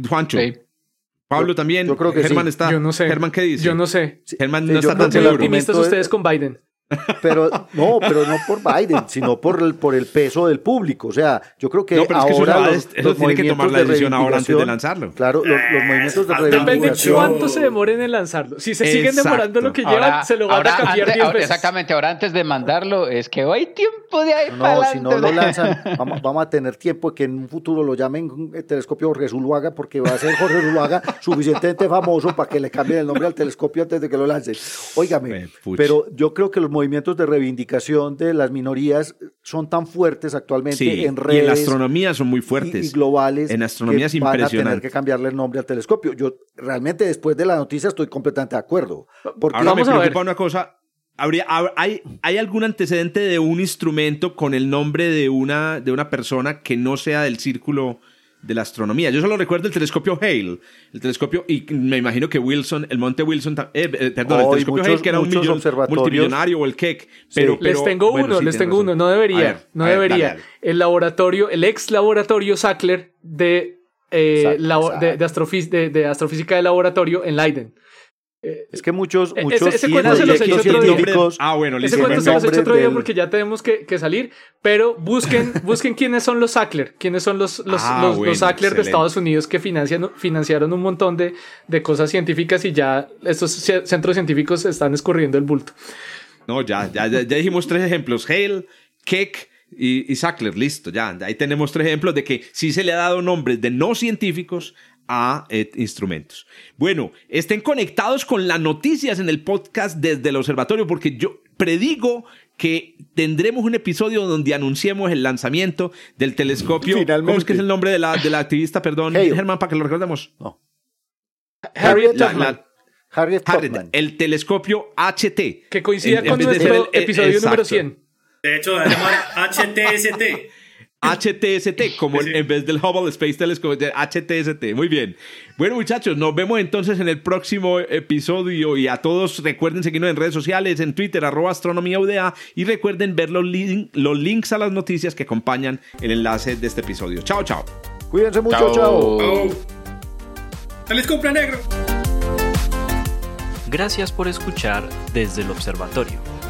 Juancho. Pablo también. Yo creo que Germán está. Yo no sé. Germán, ¿qué dice? Yo no sé. Germán no está tan seguro. optimistas ustedes con Biden. Pero no, pero no por Biden, sino por el, por el peso del público. O sea, yo creo que ahora es que los, tiene que tomar la decisión ahora antes de lanzarlo. Claro, los, movimientos de reivindicación. Depende cuánto se demoren en lanzarlo. Si se siguen demorando lo que llevan, se lo van a cambiar 10 veces. Exactamente, ahora antes de mandarlo es que hay tiempo de ahí No, si no lo lanzan, vamos, vamos, a tener tiempo que en un futuro lo llamen el telescopio Jorge Zuluaga porque va a ser Jorge Zuluaga suficientemente famoso para que le cambien el nombre al telescopio antes de que lo lancen. Óigame, pero yo creo que los movimientos de reivindicación indicación de las minorías son tan fuertes actualmente en redes. Y en la astronomía son muy fuertes. Y, globales. En astronomía es impresionante. Van a tener que cambiarle el nombre al telescopio. Yo realmente después de la noticia estoy completamente de acuerdo. Porque Ahora vamos me preocupa una cosa. Habría, hay, ¿Hay algún antecedente de un instrumento con el nombre de una, de una persona que no sea del círculo de la astronomía. Yo solo recuerdo el telescopio Hale, el telescopio, y me imagino que Wilson, el monte Wilson, eh, eh, perdón, el telescopio Hale, que era un multimillonario, o el Keck. Pero, les tengo uno, les tengo uno, no debería, no debería. El laboratorio, el ex laboratorio Sackler de, eh, de, de, astrofísica de laboratorio en Leiden. Eh, es que muchos, e-, muchos ese, cuento se los he hecho otro día. Ah, bueno, ese cuento se los he hecho otro día porque ya tenemos que, que, salir. Pero busquen, busquen quiénes son los Sackler, quiénes son los, los, ah, los, Sackler de Estados Unidos que financian, financiaron un montón de, de cosas científicas y ya estos centros científicos están escurriendo el bulto. No, ya, ya, ya, dijimos tres ejemplos: Hale, Keck y, y Sackler. Listo, ya. Ahí tenemos tres ejemplos de que sí se le ha dado nombres de no científicos a eh, instrumentos. Bueno, estén conectados con las noticias en el podcast desde el observatorio porque yo predigo que tendremos un episodio donde anunciemos el lanzamiento del telescopio. ¿Cómo es que es el nombre de la, de la activista? Perdón, Germán, para que lo recordemos. No. Harriet Harriet, El telescopio HT. Que coincida con nuestro episodio número 100. De hecho, se llama HTST. HTST, como en vez del Hubble Space Telescope, HTST. Muy bien. Bueno, muchachos, nos vemos entonces en el próximo episodio. Y a todos recuerden seguirnos en redes sociales, en Twitter, arroba astronomía UDA. Y recuerden ver los, los links a las noticias que acompañan el enlace de este episodio. Chao, chao. Cuídense mucho, chao. chao. ¡Feliz negro! Gracias por escuchar desde el observatorio.